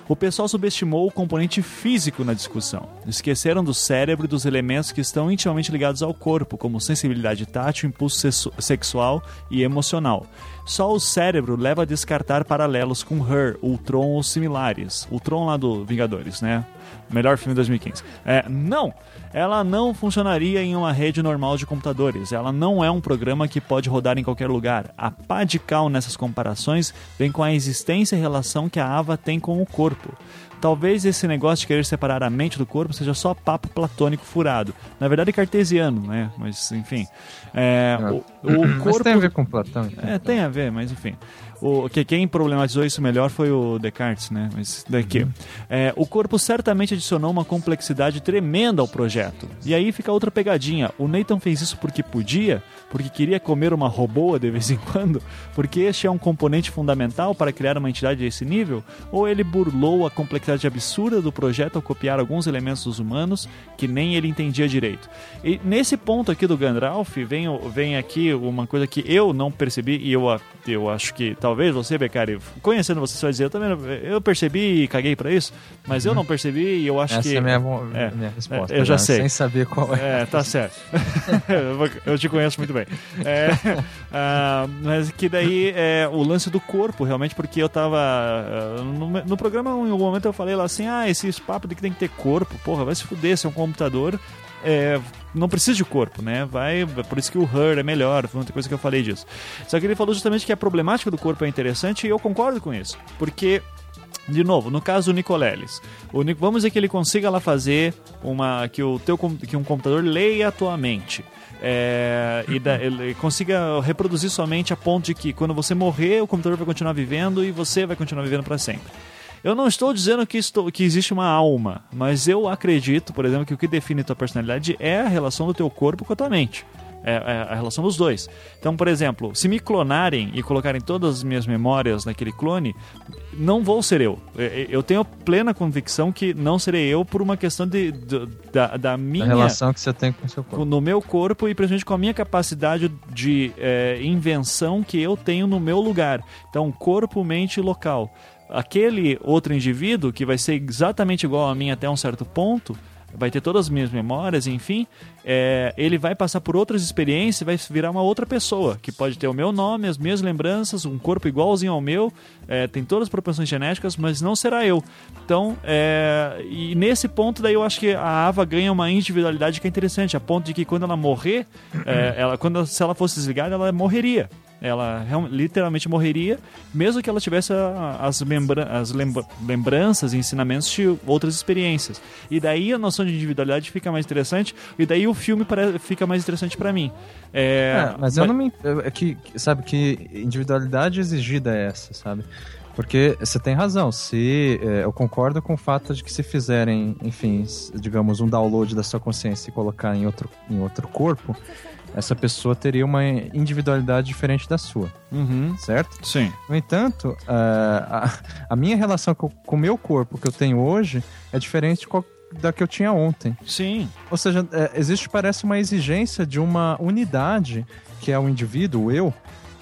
o pessoal subestimou o componente físico na discussão. Esqueceram do cérebro e dos elementos que estão intimamente ligados ao corpo, como sensibilidade tátil, impulso sexual e emocional. Só o cérebro leva a descartar paralelos com Her, Ultron ou similares. Ultron lá do Vingadores, né? Melhor filme de 2015. É, não! ela não funcionaria em uma rede normal de computadores. Ela não é um programa que pode rodar em qualquer lugar. A pá de cal nessas comparações vem com a existência e relação que a Ava tem com o corpo. Talvez esse negócio de querer separar a mente do corpo seja só papo platônico furado. Na verdade, cartesiano, né? Mas, enfim. É, o, o corpo... Mas tem a ver com Platão. Então. É, tem a ver, mas enfim. O, que quem problematizou isso melhor foi o Descartes, né? Mas daqui. Uhum. É, o corpo certamente adicionou uma complexidade tremenda ao projeto. E aí fica outra pegadinha. O Nathan fez isso porque podia, porque queria comer uma robô de vez em quando, porque este é um componente fundamental para criar uma entidade desse nível, ou ele burlou a complexidade absurda do projeto ao copiar alguns elementos dos humanos que nem ele entendia direito. E nesse ponto aqui do Gandalf, vem, vem aqui uma coisa que eu não percebi e eu, eu acho que talvez talvez você, Becari, conhecendo você, você vai dizer, eu também eu percebi e caguei para isso, mas eu não percebi e eu acho Essa que... Essa é a minha, é, minha resposta. É, eu já, sei. Sem saber qual é. É, tá certo. eu te conheço muito bem. É, uh, mas que daí é o lance do corpo, realmente, porque eu tava... Uh, no, no, programa, em algum momento eu falei lá assim, ah, esse papo de que tem que ter corpo, porra, vai se fuder, se é um computador é, não precisa de corpo, né? Vai, por isso que o Her é melhor, foi muita coisa que eu falei disso. Só que ele falou justamente que a problemática do corpo é interessante e eu concordo com isso, porque de novo, no caso do Nicoleles, o, vamos dizer que ele consiga lá fazer uma que o teu que um computador leia a tua mente. É, e da, ele consiga reproduzir somente a ponto de que quando você morrer, o computador vai continuar vivendo e você vai continuar vivendo para sempre. Eu não estou dizendo que, estou, que existe uma alma, mas eu acredito, por exemplo, que o que define tua personalidade é a relação do teu corpo com a tua mente. É, é, a relação dos dois. Então, por exemplo, se me clonarem e colocarem todas as minhas memórias naquele clone, não vou ser eu. É, é, eu tenho plena convicção que não serei eu por uma questão de, de da, da, minha. A relação que você tem com o seu corpo. No meu corpo e principalmente com a minha capacidade de é, invenção que eu tenho no meu lugar. Então, corpo, mente e local aquele outro indivíduo que vai ser exatamente igual a mim até um certo ponto, vai ter todas as minhas memórias, enfim, é, ele vai passar por outras experiências e vai virar uma outra pessoa, que pode ter o meu nome, as minhas lembranças, um corpo igualzinho ao meu, é, tem todas as propensões genéticas, mas não será eu. Então, é, e nesse ponto daí eu acho que a Ava ganha uma individualidade que é interessante, a ponto de que quando ela morrer, é, ela, quando, se ela fosse desligada, ela morreria. Ela literalmente morreria, mesmo que ela tivesse as, lembra as lembra lembranças e ensinamentos de outras experiências. E daí a noção de individualidade fica mais interessante, e daí o filme fica mais interessante para mim. É, é, mas eu não me. É que, sabe, que individualidade exigida é essa, sabe? Porque você tem razão, se é, eu concordo com o fato de que se fizerem, enfim, digamos, um download da sua consciência e colocar em outro, em outro corpo, essa pessoa teria uma individualidade diferente da sua. Uhum. Certo? Sim. No entanto, uh, a, a, minha relação com, com o meu corpo que eu tenho hoje é diferente da que eu tinha ontem. Sim. Ou seja, é, existe, parece, uma exigência de uma unidade, que é o indivíduo, o eu,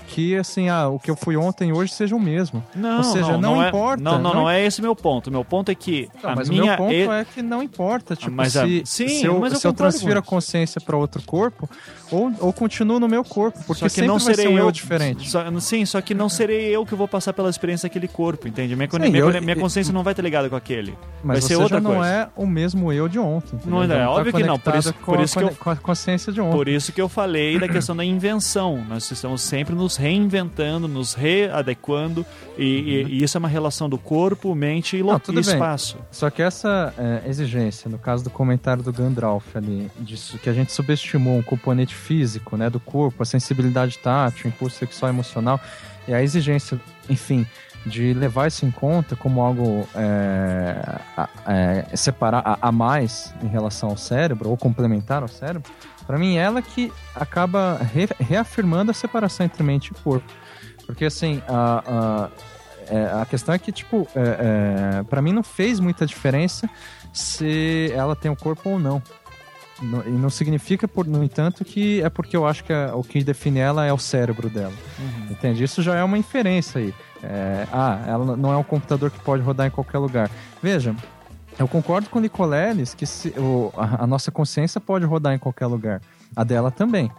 que assim, ah, o que eu fui ontem e hoje seja o mesmo. Não, Ou seja, não, não, não é- importa. É, não, não, não, não, é esse meu ponto. Meu ponto é que não, a mas minha o meu ponto é que não importa, tipo, mas se. Sim, se eu, mas eu, se eu transfiro a consciência para outro corpo, ou, ou continuo no meu corpo, porque só que não serei um eu, eu diferente. Só, sim, só que não serei eu que vou passar pela experiência daquele corpo, entende? Minha, sim, minha, eu, minha consciência não vai estar ligada com aquele. Mas vai ser outra não coisa. é o mesmo eu de ontem. Não, é, tá óbvio que não. Por isso, por isso a, que eu, com a consciência de ontem. Por isso que eu falei da questão da invenção. Nós estamos sempre nos reinventando, nos readequando, e, uhum. e, e isso é uma relação do corpo, mente e, não, e espaço. Só que essa é, exigência, no caso do comentário do Gandalf ali, disso que a gente subestimou um componente físico, né, do corpo, a sensibilidade tátil, o impulso sexual e emocional, e a exigência, enfim, de levar isso em conta como algo é, é, separar a, a, mais em relação ao cérebro ou complementar ao cérebro, para mim ela que acaba re, reafirmando a separação entre mente e corpo, porque assim a, a, é, a questão é que tipo é, é para mim não fez muita diferença se ela tem um corpo ou não. Não, e não significa, por, no entanto, que é porque eu acho que a, o que define ela é o cérebro dela. Uhum. Entende? Isso já é uma inferência aí. É, ah, ela não é um computador que pode rodar em qualquer lugar. Veja, eu concordo com o Nicoleles que se, o, a, a, nossa consciência pode rodar em qualquer lugar. A dela também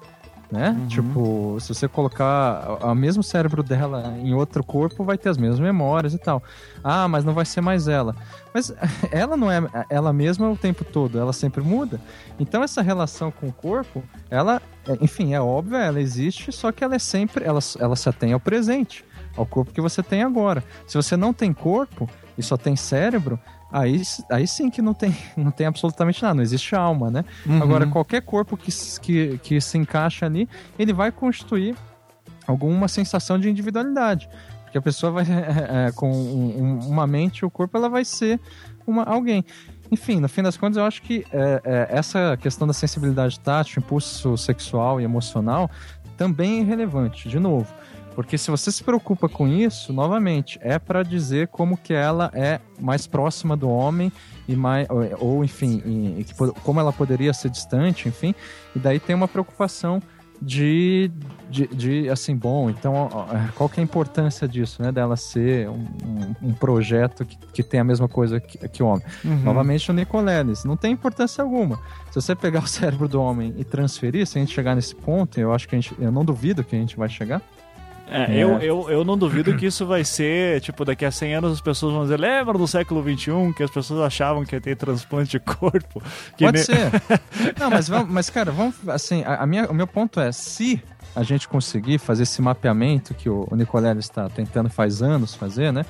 né? Uhum. Tipo, se você colocar o mesmo cérebro dela em outro corpo, vai ter as mesmas memórias e tal. Ah, mas não vai ser mais ela. Mas ela não é ela mesma o tempo todo, ela sempre muda. Então essa relação com o corpo, ela, é, enfim, é óbvia, ela existe, só que ela é sempre, ela, ela se atém ao presente, ao corpo que você tem agora. Se você não tem corpo e só tem cérebro, aí, aí sim que não tem, não tem absolutamente nada, não existe alma, né? Uhum. Agora, qualquer corpo que, que, que se encaixa ali, ele vai constituir alguma sensação de individualidade. Porque a pessoa vai, é, é, com um, uma mente, o corpo, ela vai ser uma, alguém. Enfim, no fim das contas, eu acho que é, é, essa questão da sensibilidade tátil, impulso sexual e emocional, também é relevante. De novo, porque se você se preocupa com isso, novamente, é para dizer como que ela é mais próxima do homem e mais, ou, enfim, e, como ela poderia ser distante, enfim. E daí tem uma preocupação de, de, de, assim, bom, então qual que é a importância disso, né? Dela ser um, um, projeto que, que tem a mesma coisa que, que o homem. Uhum. Novamente o Nicoleles, não tem importância alguma. Se você pegar o cérebro do homem e transferir, se a gente chegar nesse ponto, eu acho que a gente, eu não duvido que a gente vai chegar, é, é. Eu, eu, eu não duvido que isso vai ser, tipo, daqui a 100 anos as pessoas vão dizer, lembra do século XXI que as pessoas achavam que ia ter transplante de corpo? Pode ne... ser. não, mas, vamos, mas cara, vamos, assim, a, a, minha, o meu ponto é, se a gente conseguir fazer esse mapeamento que o, o Nicolelli está tentando faz anos fazer, né?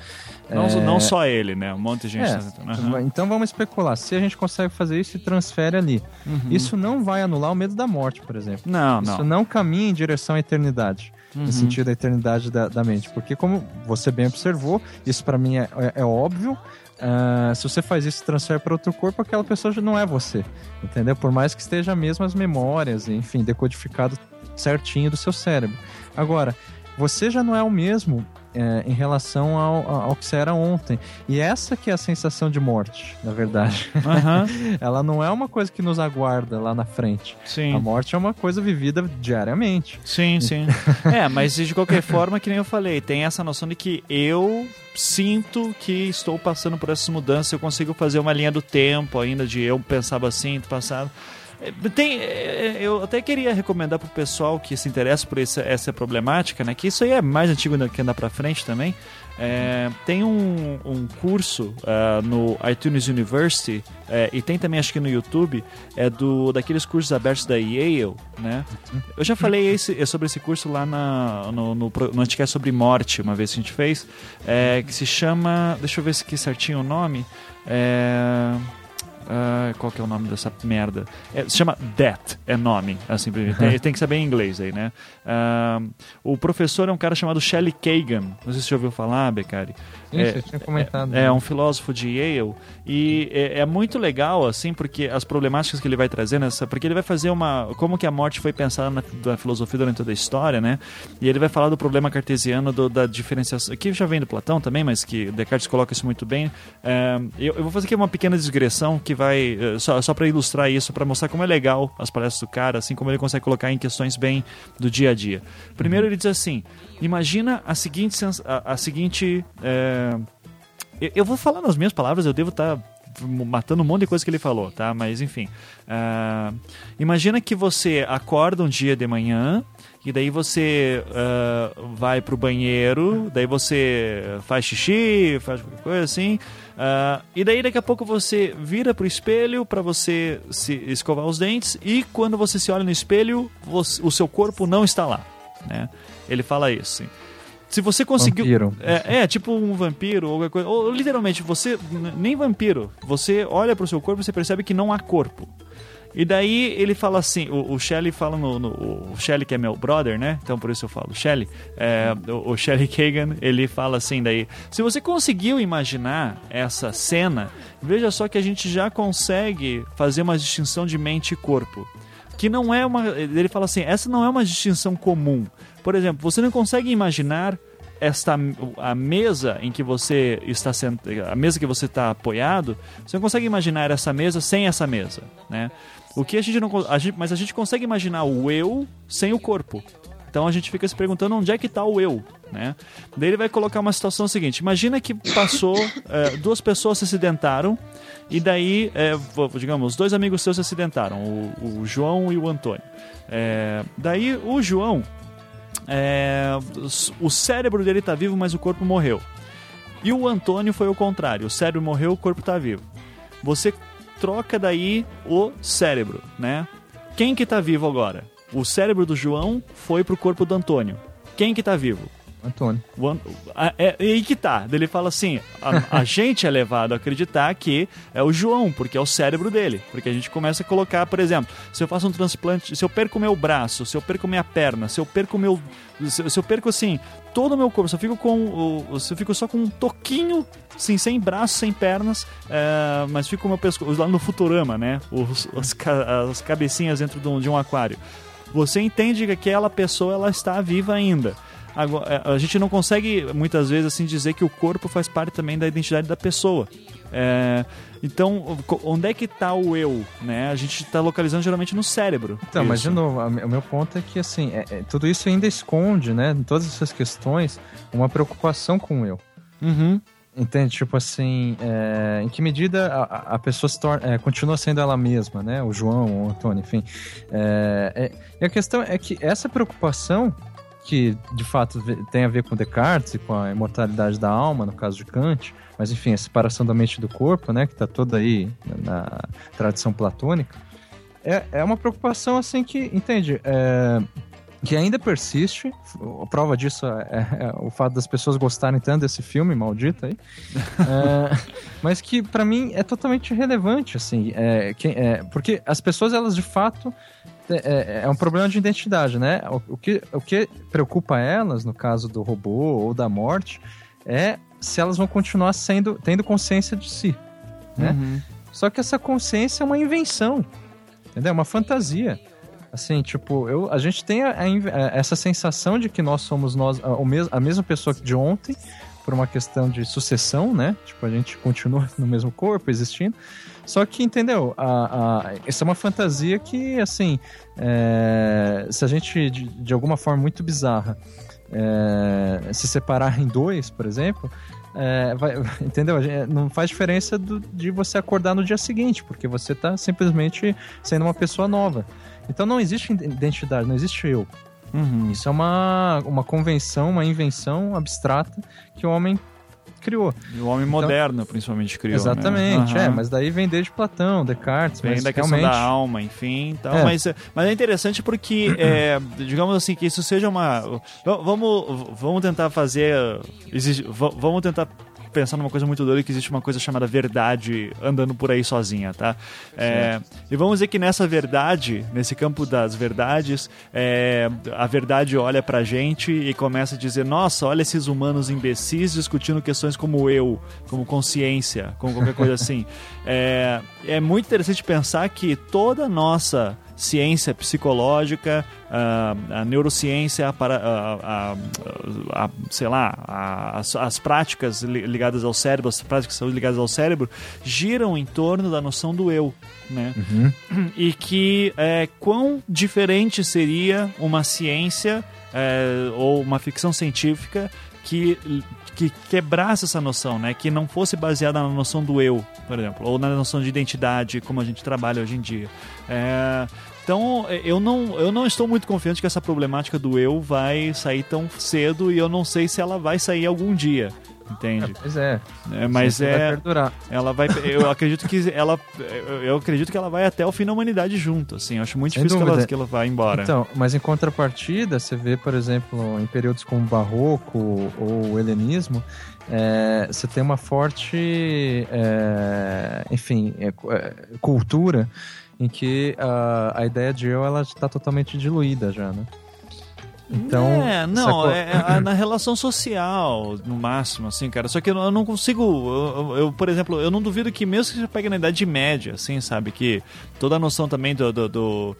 Não, é... não só ele, né? Um monte de gente é, tá uhum. Então vamos especular. Se a gente consegue fazer isso e transfere ali. Uhum. Isso não vai anular o medo da morte, por exemplo. Não, isso não. Isso não caminha em direção à eternidade uhum. no sentido da eternidade da, da, mente. Porque, como você bem observou, isso para mim é, é, é óbvio. Uh, se você faz isso e transfere para outro corpo, aquela pessoa já não é você, entendeu? Por mais que esteja mesmo as memórias, enfim, decodificado certinho do seu cérebro. Agora, você já não é o mesmo é, em relação ao, ao que você era ontem. E essa que é a sensação de morte, na verdade. Uhum. Ela não é uma coisa que nos aguarda lá na frente. Sim. A morte é uma coisa vivida diariamente. Sim, sim. é, mas de qualquer forma, que nem eu falei, tem essa noção de que eu sinto que estou passando por essas mudanças, eu consigo fazer uma linha do tempo ainda de eu pensava assim, passado. Tem, é, eu até queria recomendar pro pessoal que se interessa por essa, essa problemática, né? Que isso aí é mais antigo que andar para frente também. É, tem um, um curso uh, no iTunes University é, e tem também acho que no YouTube é do daqueles cursos abertos da Yale, né? Eu já falei esse, sobre esse curso lá na, no, no, no sobre morte uma vez que a gente fez, é, que se chama, deixa eu ver se aqui certinho o nome. É, Uh, qual que é o nome dessa merda? É, se chama Death, é nome, assim, tem, tem que saber em inglês aí, né? Uh, o professor é um cara chamado Shelley Kagan, não sei se você já ouviu falar, Beccari. É, tinha comentado. É, é, um filósofo de Yale e é, é, muito legal, assim, porque as problemáticas que ele vai trazendo, essa, porque ele vai fazer uma... como que a morte foi pensada na, na filosofia durante toda a história, né? E ele vai falar do problema cartesiano do, da diferenciação, que já vem do Platão também, mas que Descartes coloca isso muito bem. Eu, eu, vou fazer aqui uma pequena digressão que vai, eh, só, só para ilustrar isso, para mostrar como é legal as palestras do cara, assim, como ele consegue colocar em questões bem do dia a dia. Primeiro ele diz assim, imagina a seguinte, a, a seguinte é, eu, eu, vou falar nas minhas palavras, eu devo estar tá matando um monte de coisa que ele falou, tá? Mas enfim. Uh, imagina que você acorda um dia de manhã e daí você uh, vai pro banheiro, daí você faz xixi, faz qualquer coisa assim. Uh, e daí daqui a pouco você vira pro espelho para você se escovar os dentes e quando você se olha no espelho, você, o seu corpo não está lá, né? Ele fala isso. Assim. Se você conseguiu. Vampiro. É, é, tipo um vampiro ou qualquer coisa. Ou literalmente, você. Nem vampiro. Você olha pro seu corpo e você percebe que não há corpo. E daí ele fala assim, o, o Shelley fala no, no, O Shelley que é meu brother, né? Então por isso eu falo Shelley. É, o, o Shelley Kagan, ele fala assim daí... Se você conseguiu imaginar essa cena, veja só que a gente já consegue fazer uma distinção de mente e corpo. Que não é uma... Ele fala assim, essa não é uma distinção comum. Por exemplo, você não consegue imaginar esta a mesa em que você está sent... a mesa que você está apoiado, você não consegue imaginar essa mesa sem essa mesa, né? O que a gente não a gente, mas a gente consegue imaginar o eu sem o corpo. Então a gente fica se perguntando onde é que está o eu, né? Daí ele vai colocar uma situação seguinte: imagina que passou é, duas pessoas se acidentaram e daí, é, digamos, dois amigos seus se acidentaram, o, o João e o Antônio. É, daí o João o cérebro dele está vivo, mas o corpo morreu. E o Antônio foi o contrário. O cérebro morreu, o corpo está vivo. Você troca daí o cérebro, né? Quem que está vivo agora? O cérebro do João foi pro corpo do Antônio. Quem que está vivo? Antônio. É, e aí que tá. Ele fala assim: a, a gente é levado a acreditar que é o João, porque é o cérebro dele. Porque a gente começa a colocar, por exemplo, se eu faço um transplante, se eu perco meu braço, se eu perco minha perna, se eu perco meu. Se, se eu perco assim, todo o meu corpo, se eu fico com. Se eu fico só com um toquinho, sim, sem braços, sem pernas, é, mas fico com o meu pescoço. Lá no Futurama, né? Os, as, as cabecinhas dentro de um, de um aquário. Você entende que aquela pessoa ela está viva ainda. Agora, é, a gente não consegue muitas vezes assim dizer que o corpo faz parte também da identidade da pessoa. É, então, onde é que está o eu? Né? A gente está localizando geralmente no cérebro. Então, isso. mas de novo, o meu ponto é que assim, é, é, tudo isso ainda esconde, né, em todas essas questões, uma preocupação com o eu. Uhum. Entende? Tipo assim, é, em que medida a, a pessoa se torna, é, continua sendo ela mesma, né? O João, o Antônio, enfim. É, é e a questão é que essa preocupação que de fato tem a ver com Descartes e com a imortalidade da alma, no caso de Kant, mas enfim, a separação da mente e do corpo, né, que está toda aí na, tradição platônica, é, é uma preocupação assim que, entende, é, que ainda persiste. A prova disso é, é, o fato das pessoas gostarem tanto desse filme maldito aí, é, mas que para mim é totalmente relevante, assim, é, que, é, porque as pessoas elas de fato é, é, é, um problema de identidade, né? O, o, que, o que preocupa elas, no caso do robô ou da morte, é se elas vão continuar sendo tendo consciência de si, né? Uhum. Só que essa consciência é uma invenção, entendeu? É uma fantasia. Assim, tipo, eu, a gente tem a, a, essa sensação de que nós somos nós a, a mesma pessoa de ontem, por uma questão de sucessão, né? Tipo, a gente continua no mesmo corpo existindo. Só que, entendeu? A, a, isso é uma fantasia que, assim, é, se a gente, de, de, alguma forma muito bizarra, é, se separar em dois, por exemplo, é, vai, entendeu? Não faz diferença do, de você acordar no dia seguinte, porque você está simplesmente sendo uma pessoa nova. Então não existe identidade, não existe eu. Uhum. Isso é uma, uma convenção, uma invenção abstrata que o homem criou. E o homem então, moderno, principalmente, criou. Né? Exatamente, né? uhum. é, mas daí vem desde Platão, Descartes, vem mas da questão realmente... da alma, enfim. Então, é. mas, mas é interessante porque, é, digamos assim, que isso seja uma. Vamos, vamos tentar fazer. Vamos tentar pensar numa coisa muito doida que existe uma coisa chamada verdade andando por aí sozinha, tá? É, e vamos dizer que nessa verdade, nesse campo das verdades, é, a verdade olha pra gente e começa a dizer: nossa, olha esses humanos imbecis discutindo questões como eu, como consciência, como qualquer coisa assim. É, é muito interessante pensar que toda a nossa ciência psicológica, a, a neurociência, para, a, a, a, sei lá, as, as práticas ligadas ao cérebro, as práticas que são ligadas ao cérebro, giram em torno da noção do eu. Né? Uhum. E que é, quão diferente seria uma ciência é, ou uma ficção científica que que quebrasse essa noção, né? Que não fosse baseada na noção do eu, por exemplo, ou na noção de identidade, como a gente trabalha hoje em dia. É, então, eu não, eu não estou muito confiante que essa problemática do eu vai sair tão cedo e eu não sei se ela vai sair algum dia. Entende? É, pois é. é mas é. Vai perdurar. Ela vai. Eu acredito que ela. Eu acredito que ela vai até o fim da humanidade junto. Assim, eu acho muito Sem difícil que ela, que ela vá embora. Então, mas em contrapartida, você vê, por exemplo, em períodos como o Barroco ou o Helenismo, é, você tem uma forte, é, enfim, é, é cultura em que uh, a ideia de eu ela está totalmente diluída já, né? Então, é, não, é, é, na relação social, no máximo, assim, cara. Só que eu, eu não consigo. Eu, eu, por exemplo, eu não duvido que mesmo que você pegue na Idade Média, assim, sabe? Que toda a noção também do, do, do,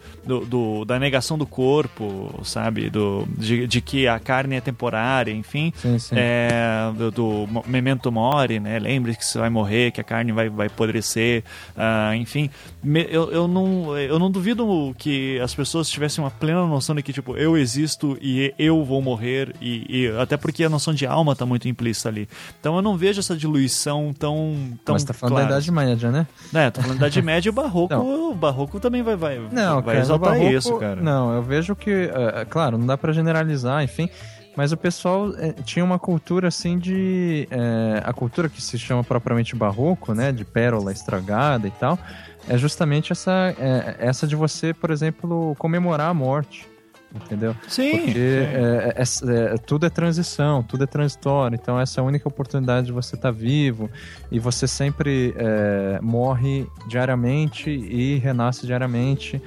do da negação do corpo, sabe? Do, de, de, que a carne é temporária, enfim. Sim, sim. É, do, do, memento mori, né? Lembre que você vai morrer, que a carne vai, vai apodrecer, uh, enfim. Eu, eu, não, eu não duvido que as pessoas tivessem uma plena noção de que, tipo, eu existo e eu vou morrer, e, e, até porque a noção de alma está muito implícita ali. Então eu não vejo essa diluição tão. tão Mas tá falando clara. da Idade Média, né? É, tô falando da Idade Média e o Barroco. o Barroco também vai, vai, não, vai cara, exaltar barroco, isso, cara. Não, eu vejo que. Uh, claro, não dá para generalizar, enfim. Mas o pessoal é, tinha uma cultura assim de. É, a cultura que se chama propriamente barroco, né? De pérola estragada e tal. É justamente essa, é, essa de você, por exemplo, comemorar a morte entendeu? Sim. Porque é, é, é, tudo é transição, tudo é transitório. Então essa é a única oportunidade de você estar tá vivo e você sempre é, morre diariamente e renasce diariamente.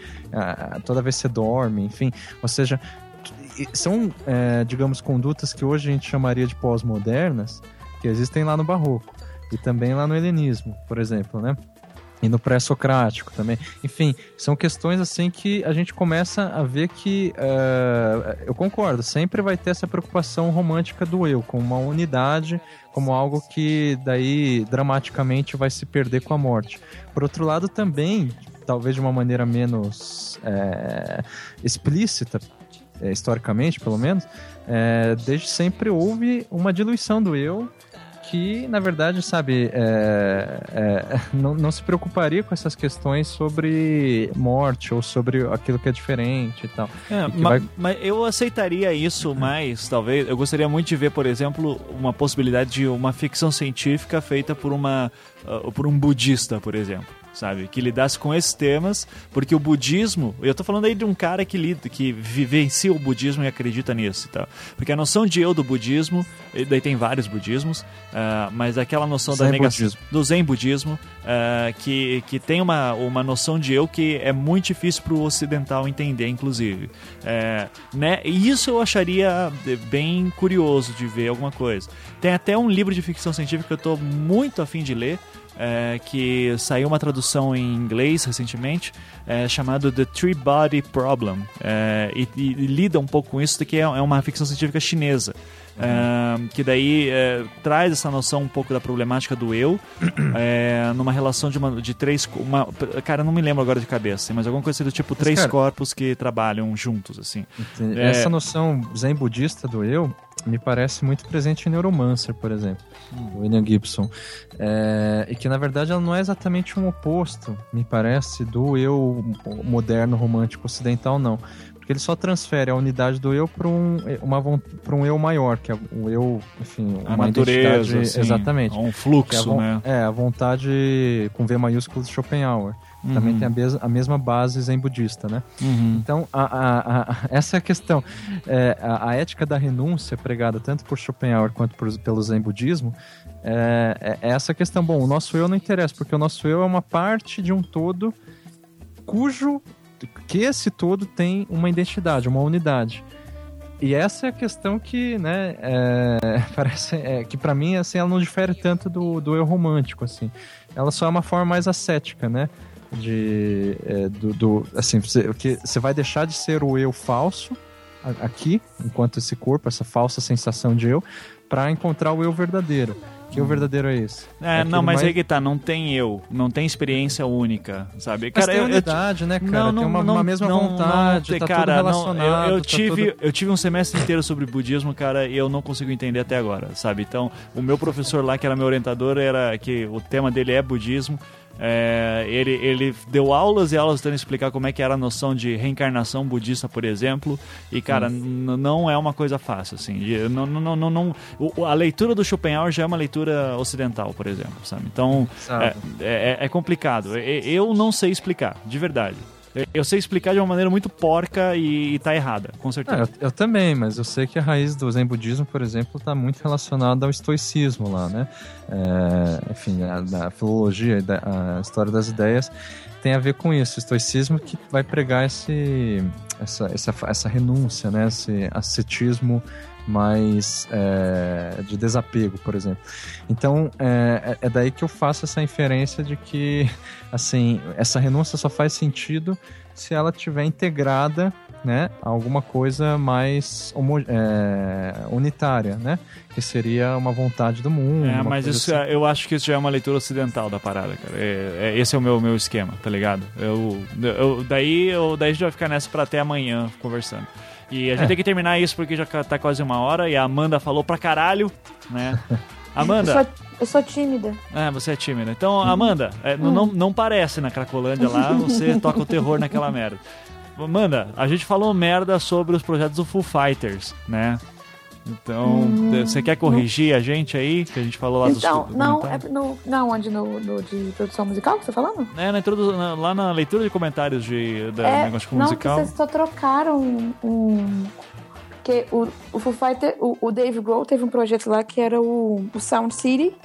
toda vez você dorme, enfim. Ou seja, são, é, digamos, condutas que hoje a gente chamaria de pós-modernas, que existem lá no Barroco e também lá no Helenismo, por exemplo, né? E no pré-socrático também. Enfim, são questões assim que a gente começa a ver que uh, eu concordo, sempre vai ter essa preocupação romântica do eu, como uma unidade, como algo que daí dramaticamente vai se perder com a morte. Por outro lado, também, talvez de uma maneira menos é, explícita, é, historicamente pelo menos, é, desde sempre houve uma diluição do eu que, na verdade, sabe, é, é, não, não se preocuparia com essas questões sobre morte ou sobre aquilo que é diferente e tal. É, e mas, vai... mas, eu aceitaria isso mais, talvez. Eu gostaria muito de ver, por exemplo, uma possibilidade de uma ficção científica feita por, uma, uh, por um budista, por exemplo sabe? Que lidasse com esses temas, porque o budismo, eu tô falando aí de um cara que lida, que vivencia o budismo e acredita nisso e tal. Porque a noção de eu do budismo, daí tem vários budismos, uh, mas aquela noção zen da negação do zen budismo, uh, que, que tem uma, uma noção de eu que é muito difícil para o ocidental entender, inclusive. Uh, né? E isso eu acharia bem curioso de ver alguma coisa. Tem até um livro de ficção científica que eu estou muito afim de ler, é, que saiu uma tradução em inglês recentemente, é, chamado The Three Body Problem, é, e, e, lida um pouco com isso, que é, é uma ficção científica chinesa. Uhum. que daí é, traz essa noção um pouco da problemática do eu numa relação de, uma, de três uma, cara não me lembro agora de cabeça mas alguma coisa do tipo mas, três cara, corpos que trabalham juntos assim essa noção zen budista do eu me parece muito presente em Neuromancer, por exemplo, hum. William Gibson. É, e que na verdade ela não é exatamente um oposto, me parece, do eu moderno romântico ocidental, não. Porque ele só transfere a unidade do eu para um, uma, um eu maior, que é o eu, enfim, a uma natureza, assim, exatamente. Um fluxo, é a, né? É, a vontade com V maiúsculo de Schopenhauer. Uhum. Também tem a, a, mesma base zen budista, né? Uhum. Então, a, a, essa é a questão. É, a, ética da renúncia, pregada tanto por Schopenhauer quanto por, pelo zen budismo, é, é essa questão. Bom, o nosso eu não interessa, porque o nosso eu é uma parte de um todo cujo que esse todo tem uma identidade, uma unidade. E essa é a questão que, né, é, parece é, que para mim assim ela não difere tanto do, do eu romântico assim. Ela só é uma forma mais ascética, né? De é, do, do, assim, você, que você vai deixar de ser o eu falso aqui, enquanto esse corpo, essa falsa sensação de eu, para encontrar o eu verdadeiro. Que o verdadeiro é esse. É, é não, mas mais... aí que tá, não tem eu, não tem experiência única, sabe? Cara, mas tem eu, unidade, eu, né, cara? Não, não, tem uma, não, uma mesma não, vontade, não, tá cara, Não, eu, eu tá tive, tudo... eu tive um semestre inteiro sobre budismo, cara, e eu não consigo entender até agora, sabe? Então, o meu professor lá, que era meu orientador, era que o tema dele é budismo, é, ele, ele deu aulas e aulas tentando explicar como é que era a noção de reencarnação budista, por exemplo. E, cara, hum. não é uma coisa fácil, assim. Não, não, não, não, a leitura do Schopenhauer já é uma leitura ocidental, por exemplo, sabe? Então, é, é, é, complicado. Eu não sei explicar, de verdade. Eu sei explicar de uma maneira muito porca e, e tá errada, com certeza. Ah, eu, eu, também, mas eu sei que a raiz do Zen budismo, por exemplo, está muito relacionada ao estoicismo lá, né? É, enfim, a, a filologia, a história das ideias tem a ver com isso, estoicismo que vai pregar esse, essa, essa, essa renúncia, né? esse ascetismo mais é, de desapego, por exemplo. Então é, é, é daí que eu faço essa inferência de que assim essa renúncia só faz sentido se ela tiver integrada né, alguma coisa mais é, unitária, né? Que seria uma vontade do mundo. É, mas isso, assim. É, eu acho que isso já é uma leitura ocidental da parada, cara. É, é, esse é o meu, meu esquema, tá ligado? Eu, eu, daí, eu, daí a gente vai ficar nessa pra até amanhã conversando. E a gente é. tem que terminar isso porque já tá quase uma hora e a Amanda falou pra caralho, né? Amanda. Eu sou, eu sou tímida. É, você é tímida. Então, Amanda, é, hum. não, não parece na Cracolândia lá, você toca o terror naquela merda. Amanda, a gente falou merda sobre os projetos do Foo Fighters, né? Então, hum, você quer corrigir não. a gente aí? Que a gente falou lá então, dos Não, é no, não, onde? No, no, de produção musical que você tá falando? É, na introdução, lá na leitura de comentários de, da é, negócio não, musical. Não, vocês só trocaram um... um que o, o Foo Fighter, o, o Dave Grohl teve um projeto lá que era o, o Sound City,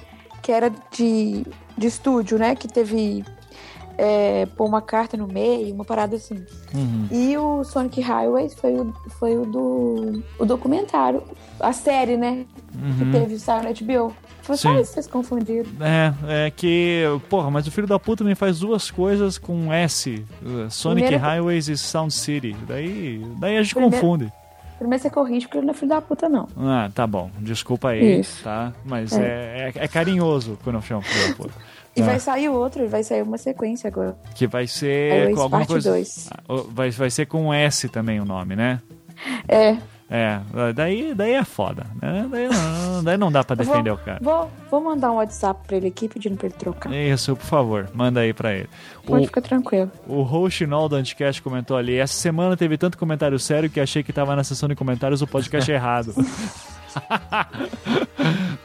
que era de, de estúdio, né? Que teve é, pôr uma carta no meio, uma parada assim. Uhum. E o Sonic Highways foi o, foi o do o documentário, a série, né? Uhum. Que teve, saiu na HBO. Foi só isso vocês confundiram. É, é que, porra, mas o filho da puta me faz duas coisas com S: Sonic Primeiro... Highways e Sound City. Daí, daí a gente Primeiro... confunde. Primeiro você corrige porque ele não é filho da puta, não. Ah, tá bom. Desculpa aí, Isso. tá? Mas é. É, é, é carinhoso quando eu chamo filho da puta. E vai sair outro, vai sair uma sequência agora. Que vai ser com alguma coisa. Dois. Ah, vai, vai ser com S também o nome, né? É. É, daí, daí é foda. Né? Daí, não, daí não dá pra defender vou, o cara. Vou, vou mandar um WhatsApp pra ele aqui pedindo pra ele trocar. Isso, por favor, manda aí pra ele. Pode o, ficar tranquilo. O Rochinol do Anticast comentou ali: essa semana teve tanto comentário sério que achei que tava na sessão de comentários o podcast errado.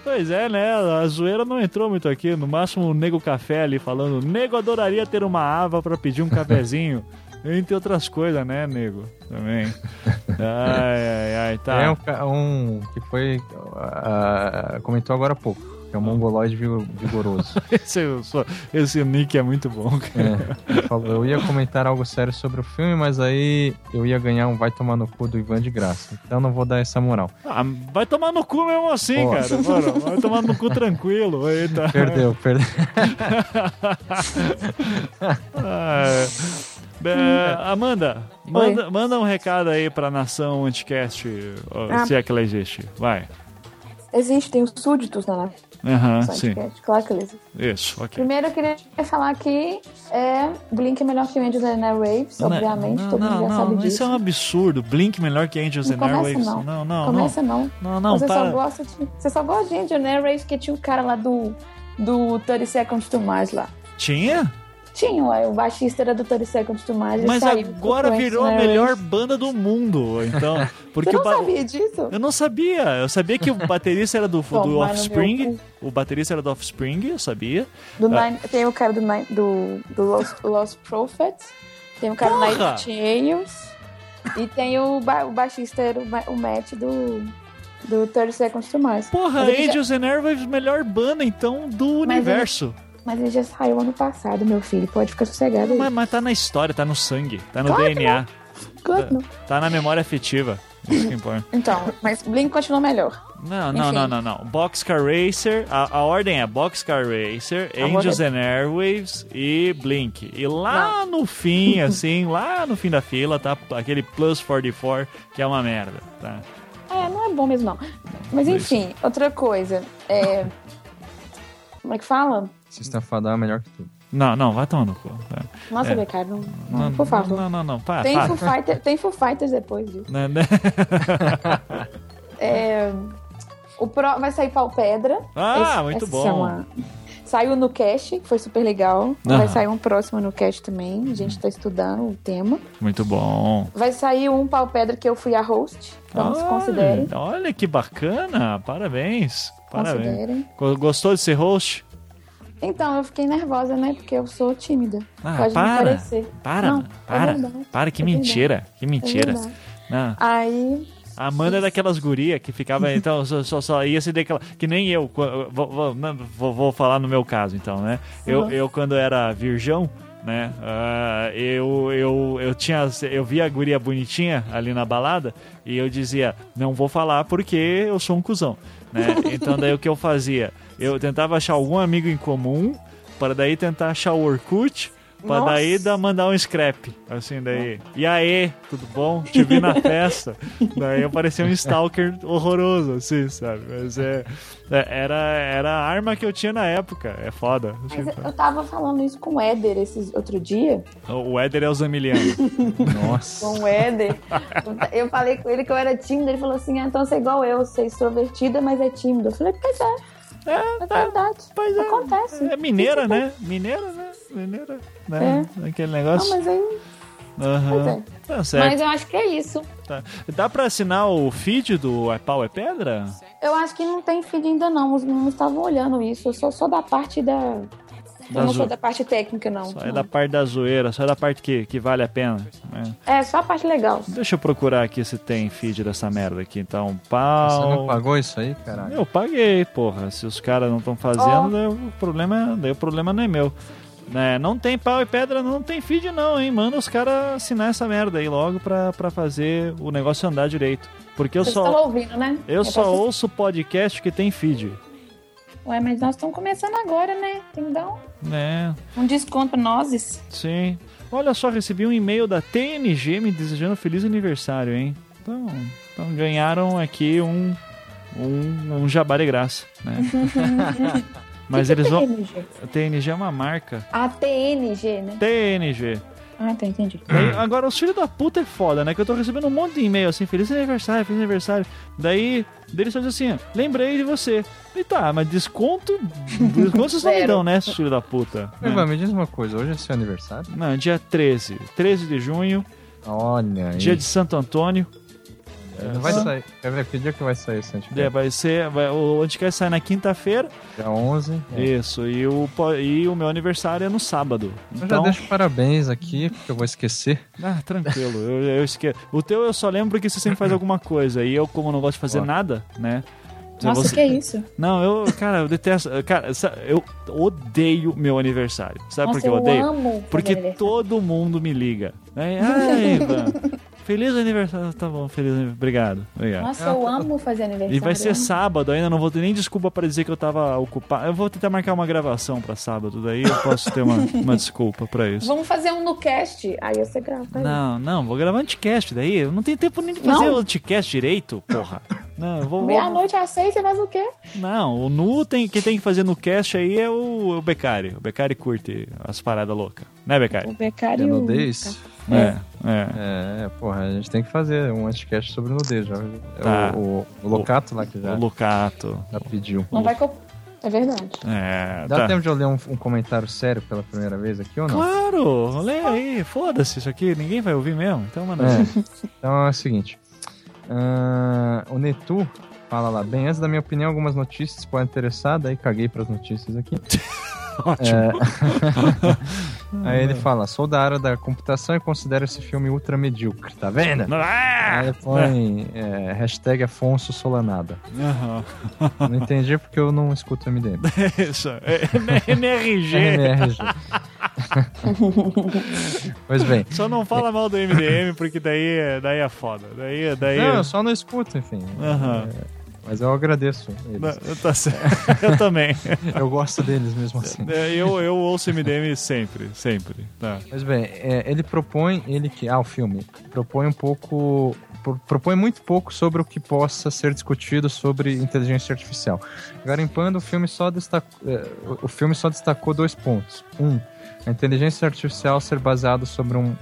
pois é, né? A zoeira não entrou muito aqui. No máximo o Nego Café ali falando: Nego adoraria ter uma ava para pedir um cafezinho. Entre outras coisas, né, nego? Também. Ai, ai, ai, tá. É um, um que foi. Uh, comentou agora há pouco é um mongoloide vigoroso. esse, esse nick é muito bom. É, eu ia comentar algo sério sobre o filme, mas aí eu ia ganhar um vai tomar no cu do Ivan de graça. Então não vou dar essa moral. Ah, vai tomar no cu mesmo assim, Pô. cara. Mano, vai tomar no cu tranquilo. Eita. Perdeu, perdeu. ah, é, Amanda, manda, manda um recado aí pra nação Anticast, ah. se é que ela existe. Vai. Existem os súditos na Aham, sim. Claro que eles. Isso, ok. Primeiro eu queria falar que é, Blink é melhor que Angels and Airwaves, não, obviamente, não, todo mundo já não, sabe disso. Isso é um absurdo. Blink melhor que Angels and Airwaves. Não, não, não. Começa não. Não, não, você, para. Só gosta de, você só gosta de Angels and Airwaves porque tinha o um cara lá do, do 30 Seconds to Mars lá. Tinha? Tinha, o baixista era do 30 Seconds to Mars. Mas agora virou a melhor banda do mundo, então. Porque Você não ba... sabia disso? Eu não sabia. Eu sabia que o baterista era do, do Offspring. O baterista era do Offspring, eu sabia. Do ah. Nine, tem o cara do, Nine, do, do Lost, Lost Prophets. Tem o cara Porra! do Nightingales. E tem o, ba, o baixista, era o, o Matt do do 30 Seconds to Mars. Porra, Angels já... and Airwaves, melhor banda, então, do Mas universo. Mas ele já saiu ano passado, meu filho. Pode ficar sossegado aí. Mas, mas tá na história, tá no sangue, tá no claro DNA. Claro não. Tá na memória afetiva. Isso que importa. Então, mas Blink continua melhor. Não, não, não, não, não. Boxcar Racer, a, a ordem é Boxcar Racer, a Angels and Airwaves e Blink. E lá não. no fim, assim, lá no fim da fila, tá aquele Plus 44, que é uma merda, tá? É, não é bom mesmo, não. Mas enfim, outra coisa. É... Como é que fala? System of é melhor que tudo. Não, não, vai tomar no cu. Tá? Nossa, é. Não, não, não, por favor. Não, não, não, para, tem, para. Foo Fighter, tem Foo Fighters depois disso. Né, né? é, o Pro vai sair Pau Pedra. Ah, esse, muito bom. Chama... Saiu no cast, que foi super legal. Ah. Vai sair um próximo no cast também. A gente tá estudando o tema. Muito bom. Vai sair um Pau Pedra que eu fui a host. Então se considerem. Olha que bacana. Parabéns. Parabéns. Gostou de ser host? Então, eu fiquei nervosa, né? Porque eu sou tímida. Ah, Pode para, me parecer. Para, Não, é para. verdade. para, que É mentira. Que É mentira. Não. Aí, A Amanda é daquelas guria que ficava, então, só, só, só ia se declarar. Que nem eu, vou, vou, não, vou, vou falar no meu caso, então, né? Eu, eu quando era virgão, né? ah, eu, eu, eu tinha. Eu via a guria bonitinha ali na balada e eu dizia, não vou falar porque eu sou um cuzão. Né? Então daí o que eu fazia? Eu tentava achar algum amigo em comum, para daí tentar achar o Orkut. Pra Nossa. daí dar, mandar um scrap, assim, daí. E aí, tudo bom? Te vi na festa. daí eu parecia um stalker horroroso, assim, sabe? Mas é, é- era, era a arma que eu tinha na época. É foda. mas eu tava falando isso com o Éder esse outro dia. O Éder é o Zamiliano. Nossa. Com o Éder. Eu falei com ele que eu era tímida. Ele falou assim: ah, então você é igual eu, você é extrovertida, mas é tímida. Eu falei: pois é, É, é verdade. Pois é. Acontece. É mineira, né? Mineira, né? Mineira, né? Aquele Não, negócio. mas aí. É. Tá. Mas eu acho que é isso. Tá. Dá pra assinar o feed do É Pau é Pedra? Eu acho que não tem feed ainda não. Os meninos estavam olhando isso. Eu sou só da parte da. Da eu não zo- sou da parte técnica, não. Só é da parte da zoeira, só é da parte que, que vale a pena. né? É, só a parte legal. Deixa eu procurar aqui se tem feed dessa merda aqui. Então, Você não pau. pagou isso aí, caralho? Eu paguei, porra. Se os caras não estão fazendo, daí o problema, daí o problema não é meu. Né, não tem pau e pedra, não tem feed não, hein? Manda os caras assinar essa merda aí logo pra, pra fazer o negócio andar direito. Porque eu Vocês só, estão ouvindo, né? eu É só pra- ouço podcast que tem feed. Ué, mas nós estamos começando agora, né? Tem que dar um, Né? um desconto pra nós. Sim. Olha só, recebi um e-mail da TNG me desejando feliz aniversário, hein? Então, então ganharam aqui um, um, um jabá de graça, né? Mas eles vão. TNG? A TNG é uma marca. A TNG, né? TNG. Ah, tá, entendi. Daí, agora, os filhos da puta é foda, né? Que eu tô recebendo um monte de e-mail assim, feliz aniversário, feliz aniversário. Daí, deles só dizem assim, lembrei de você. E tá, mas desconto. Desconto vocês não me dão, né, seus filhos da puta? Mas, Né? me diz uma coisa, hoje é seu aniversário? Não, dia 13. 13 de junho, Olha aí. dia de Santo Antônio. Não vai sair. Quer ver que dia que vai sair esse É, anticristo? vai ser. Vai, o Anticast sai na quinta-feira. Dia 11. É. Isso. E o, e o meu aniversário é no sábado. Eu já Então. deixo parabéns aqui, porque eu vou esquecer. Ah, tranquilo. eu, eu esqueço. O teu eu só lembro que você sempre faz alguma coisa. E eu, como não gosto de fazer Ó. nada, né? Nossa, você- que isso? Não, eu, cara, eu detesto. Cara, eu odeio meu aniversário. Sabe Nossa, por que eu odeio? amo fazer Porque todo mundo me liga. Né? Ai, Ivan, feliz aniversário. Tá bom, feliz aniversário. Obrigado, obrigado. Nossa, eu amo fazer aniversário. E vai ser sábado, ainda não vou ter nem desculpa pra dizer que eu tava ocupado. Eu vou tentar marcar uma gravação pra sábado, daí eu posso ter uma, uma desculpa pra isso. Vamos fazer um no cast. Aí você grava. aí. Não, não, vou gravar anticast daí. Eu não tenho tempo nem de fazer Não? o anticast direito, porra. Não, vou. vou- Meia-noite às seis, você faz o quê? Não, o nu tem, quem tem que fazer no cast aí é o, o Becari. O Becari curte as paradas loucas. Né, Becari? O becário. É. É, é. É, porra, a gente tem que fazer um anticast sobre nudez. Já. É Tá. O, o, o Locato lá que já, O Lucato. já pediu. Não vai. É verdade. É, Dá tá. tempo de eu ler um, um comentário sério pela primeira vez aqui ou não? Claro, lê aí, foda-se isso aqui, ninguém vai ouvir mesmo. Então, mano. É. Então é o seguinte. ah, o Netu fala lá, bem, antes da minha opinião, algumas notícias podem interessar, daí caguei pras notícias aqui. Ótimo. Aí ele fala, sou da área da computação e considero esse filme ultra medíocre, tá vendo? Ah! Aí ele põe é, hashtag Afonso Solanada. Aham. Não entendi porque eu não escuto MDM. Isso. É, MRG. MRG. pois bem. Só não fala mal do MDM, porque daí, é- daí é foda. Daí, daí... Não, eu só não escuto, enfim. Aham. É, mas eu agradeço eles. Não, tá certo. Eu também. Eu gosto deles mesmo assim. É, Eu, eu ouço MDM sempre, sempre. Tá. Mas bem, é, ele propõe, ele que. Ah, o filme. Propõe um pouco. pro- Propõe muito pouco sobre o que possa ser discutido sobre inteligência artificial. Garimpando, o filme só destacou, o filme só destacou dois pontos. Um, a inteligência artificial ser baseada sobre um,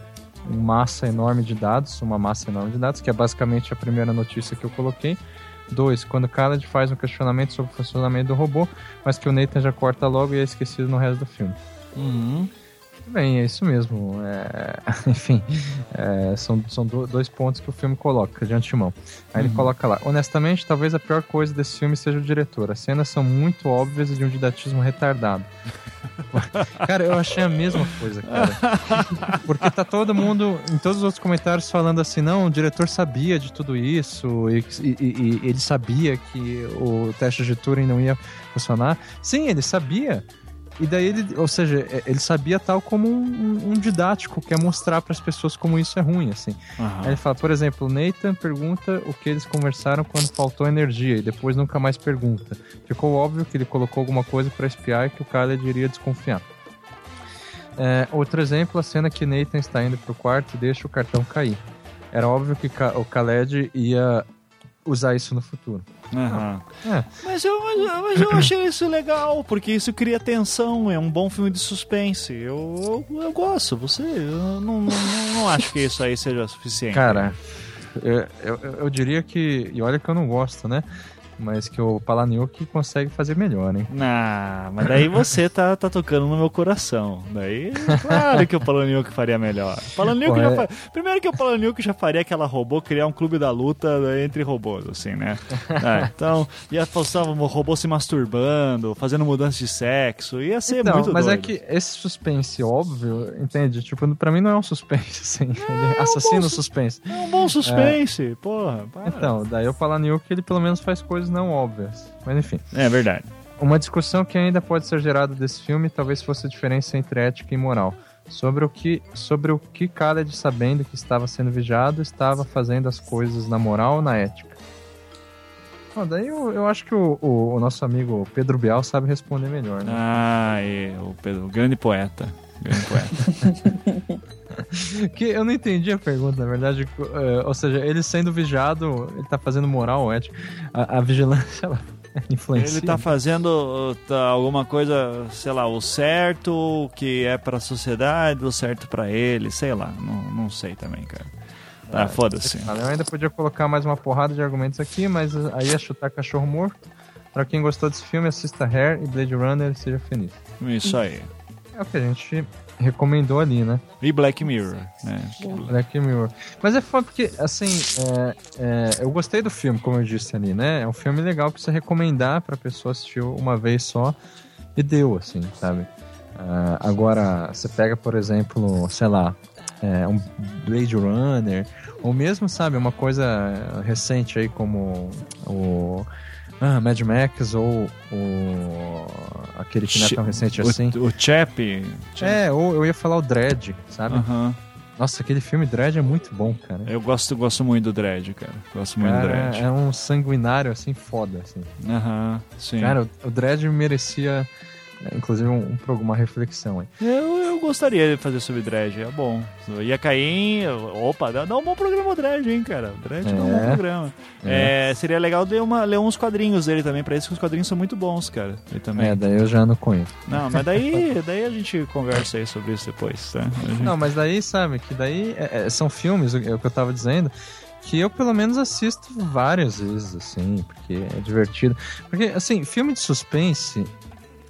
um massa enorme de dados, uma massa enorme de dados, que é basicamente a primeira notícia que eu coloquei. Dois, quando Khaled faz um questionamento sobre o funcionamento do robô, mas que o Nathan já corta logo e é esquecido no resto do filme. Uhum. Bem, é isso mesmo. É, enfim, é, são, são dois pontos que o filme coloca de antemão. Aí uhum. ele coloca lá: honestamente, talvez a pior coisa desse filme seja o diretor. As cenas são muito óbvias e de um didatismo retardado. cara, eu achei a mesma coisa, cara. Porque tá todo mundo, em todos os outros comentários, falando assim: não, o diretor sabia de tudo isso e, e, e ele sabia que o teste de Turing não ia funcionar. Sim, ele sabia. E daí ele, ou seja, é, ele sabia tal como um, um didático, quer mostrar para as pessoas como isso é ruim, assim. Uhum. Aí ele fala, por exemplo, Nathan pergunta o que eles conversaram quando faltou energia e depois nunca mais pergunta. Ficou óbvio que ele colocou alguma coisa para espiar e que o cara iria desconfiar. É, outro exemplo, a cena que Nathan está indo pro quarto e deixa o cartão cair. Era óbvio que o Khaled ia usar isso no futuro. Uhum. É. Mas, eu, mas, eu, mas, eu, achei isso legal, porque isso cria tensão, é um bom filme de suspense. Eu, eu, eu gosto, você. Eu não, não, não, acho que isso aí seja suficiente. Cara, eu, eu, eu diria que. E olha que eu não gosto, né? Mas que o Palaniuk consegue fazer melhor, hein? Ah, mas daí você tá, tá tocando no meu coração. Daí, claro que o Palaniuk faria melhor. Palaniuk é... Primeiro que o Palaniuk já faria aquela robô criar um clube da luta entre robôs, assim, né? É, então, ia postar um robô se masturbando, fazendo mudança de sexo, ia ser então, muito mas é doido. é que esse suspense óbvio, entende? Tipo, pra mim não é um suspense, assim. É, assassino é um suspense. É um bom suspense, é. porra. Para. Então, daí o Palaniuk, ele pelo menos faz coisas não óbvias. Mas enfim. É verdade. Uma discussão que ainda pode ser gerada desse filme talvez fosse a diferença entre ética e moral. Sobre o que, sobre o que Khaled, sabendo que estava sendo vigiado, estava fazendo as coisas na moral ou na ética. Ah, daí eu, eu acho que o, o, o, nosso amigo Pedro Bial sabe responder melhor, né? Ah, é, o Pedro, o grande poeta. Grande poeta. que eu não entendi a pergunta, na verdade. Uh, ou seja, ele sendo vigiado, ele tá fazendo moral ética. A, a vigilância, ela influencia. Ele tá fazendo tá, alguma coisa, sei lá, o certo que é pra sociedade, o certo para ele, sei lá. Não, não sei também, cara. Tá, ah, foda-se. Eu ainda podia colocar mais uma porrada de argumentos aqui, mas aí é chutar cachorro morto. Pra quem gostou desse filme, assista Hair e Blade Runner e seja feliz. Isso aí. É o que a gente recomendou ali, né? E Black Mirror, né? Black Mirror. Mas é foda porque, assim, é, é, eu gostei do filme, como eu disse ali, né? É um filme legal pra você recomendar pra pessoa assistir uma vez só e deu, assim, sabe? Uh, agora, você pega, por exemplo, sei lá, é, um Blade Runner, ou mesmo, sabe, uma coisa recente aí como o ah, Mad Max ou o aquele que não é tão recente o, assim. O Chap. É, ou eu ia falar o Dread, sabe? Uhum. Nossa, aquele filme Dread é muito bom, cara. Eu gosto, gosto muito do Dread, cara. Gosto muito cara, do Dread. É um sanguinário, assim, foda, assim. Aham, uhum, sim. Cara, o, o Dread merecia inclusive um, um, uma reflexão aí. Eu, eu gostaria de fazer sobre Dredge, é bom. Eu ia cair em. Opa, dá, dá um bom programa o Dredge, hein, cara. O Dredge é. dá um bom é. programa. É. É, seria legal ler, uma, ler uns quadrinhos dele também, pra isso que os quadrinhos são muito bons, cara. Ele também. É, daí eu já não conheço. Não, mas daí, daí a gente conversa aí sobre isso depois, tá? Gente... Não, mas daí, sabe, que daí é, são filmes, é o que eu tava dizendo que eu pelo menos assisto várias vezes, assim, porque é divertido. Porque, assim, filme de suspense,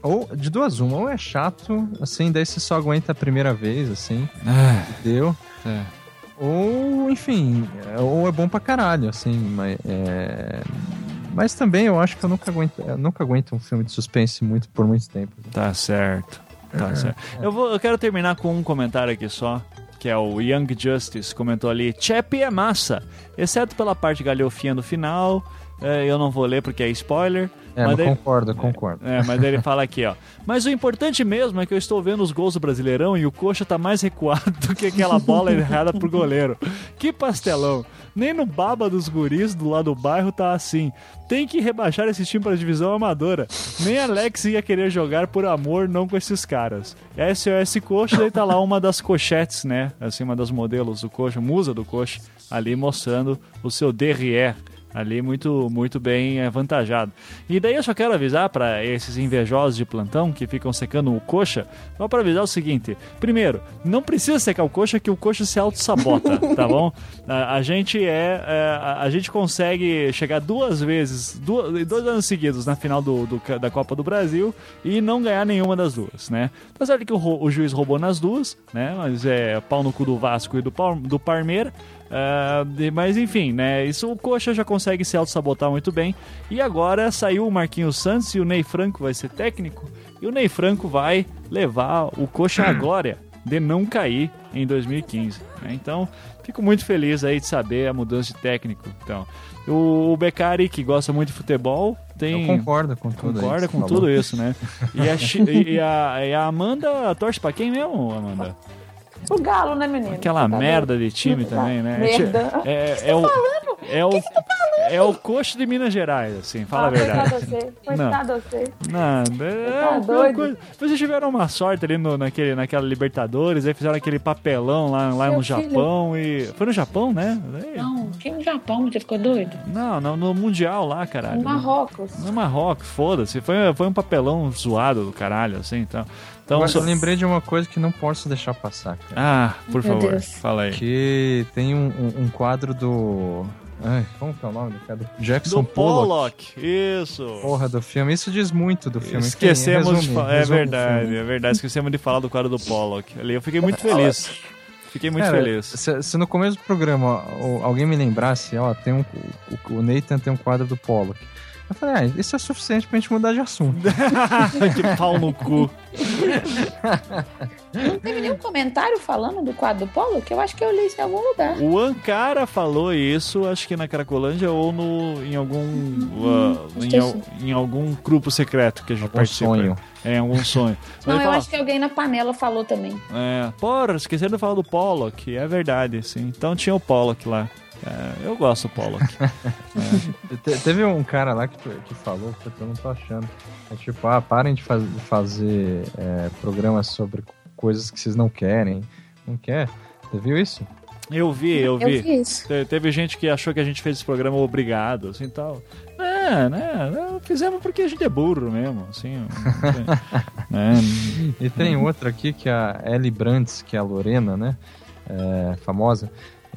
ou, de duas uma, ou é chato, assim, daí você só aguenta a primeira vez, assim. Ah, deu. É. Ou, enfim, ou é bom pra caralho, assim, mas. É... Mas também eu acho que eu nunca aguento, eu nunca aguento um filme de suspense muito por muito tempo. Tá certo. Tá é, certo. É. Eu, vou, eu quero terminar com um comentário aqui só que é o Young Justice, comentou ali: Chap é massa, exceto pela parte galhofinha no final. É, eu não vou ler porque é spoiler. É, mas daí, concordo, concordo. É, mas ele fala aqui, ó. Mas o importante mesmo é que eu estou vendo os gols do Brasileirão e o Coxa tá mais recuado do que aquela bola errada pro goleiro. Que pastelão. Nem no baba dos guris do lado do bairro tá assim. Tem que rebaixar esse time para divisão amadora. Nem Alex ia querer jogar por amor, não com esses caras. SOS Coxa, daí tá lá uma das cochetes, né? Assim, uma das modelos do Coxa, musa do Coxa, ali mostrando o seu derrière ali muito, muito bem avantajado. E daí eu só quero avisar para esses invejosos de plantão que ficam secando o coxa, só para avisar o seguinte: primeiro, não precisa secar o coxa que o coxa se auto-sabota, tá bom? A, a gente é, é a, a, gente consegue chegar duas vezes, duas, dois anos seguidos na final do, do, da Copa do Brasil e não ganhar nenhuma das duas, né? Tá certo que o, o juiz roubou nas duas, né? Mas é pau no cu do Vasco e do, do Parmeira. Uh, mas enfim, né? Isso o Coxa já consegue se auto-sabotar muito bem. E agora saiu o Marquinhos Santos e o Ney Franco vai ser técnico. E o Ney Franco vai levar o Coxa à glória de não cair em 2015. Né? Então, fico muito feliz aí de saber a mudança de técnico. Então, o, Beccari, que gosta muito de futebol, tem. Eu concordo com tudo Concorda com tudo isso, né? E a, e a, e a Amanda torce pra quem mesmo, Amanda? O Galo, né, menino? Aquela tá merda de time também, né? Merda. É, é, é o, é o, é o coxo de Minas Gerais, assim, fala ah, a verdade. Você. Coitado você. Não, é, tá doido. Vocês tiveram uma sorte ali no, naquele, naquela Libertadores, aí fizeram aquele papelão lá, lá no filho. Japão e. Foi no Japão, né? Não, que no Japão, você ficou doido? Não, não, no Mundial lá, caralho. No Marrocos. No Marrocos, foda-se. Foi, foi um papelão zoado do caralho, assim, então. Então, eu só... lembrei de uma coisa que não posso deixar passar. Cara. Ah, por Meu favor, Deus. fala aí. Que tem um, um, um quadro do. Ai, como que é o nome do cara? Jackson do Pollock. Pollock. Isso. Porra, do filme. Isso diz muito do filme. Esquecemos resume, de falar. É verdade, é verdade. Esquecemos de falar do quadro do Pollock. Ali eu fiquei muito feliz. Fiquei muito Cara, feliz. Se, se, no começo do programa alguém me lembrasse, ó, tem um, o, o Nathan tem um quadro do Pollock. Eu falei, ah, isso é suficiente pra gente mudar de assunto. que pau no cu. Não teve nenhum comentário falando do quadro do Polo? Que eu acho que eu li isso em algum lugar. O Ancara falou isso, acho que na Caracolândia ou no, em algum hum, uh, em, em, algum grupo secreto que a gente algum participa. sonho. É, algum sonho. Não, eu fala, acho que alguém na panela falou também. É, porra, esqueceram de falar do Pollock, é verdade, sim. Então tinha o Pollock lá. É, eu gosto do Pollock. é. Teve um cara lá que, que falou, que eu não tô achando. É tipo, ah, parem de, faz, de fazer é, programas sobre coisas que vocês não querem. Não quer? Você viu isso? Eu vi, eu vi. Eu vi isso. Te, teve gente que achou que a gente fez esse programa obrigado, assim tal. É, né? Fizemos porque a gente é burro mesmo, assim. né? E tem outra aqui que é a Ellie Brands, que é a Lorena, né? É, famosa.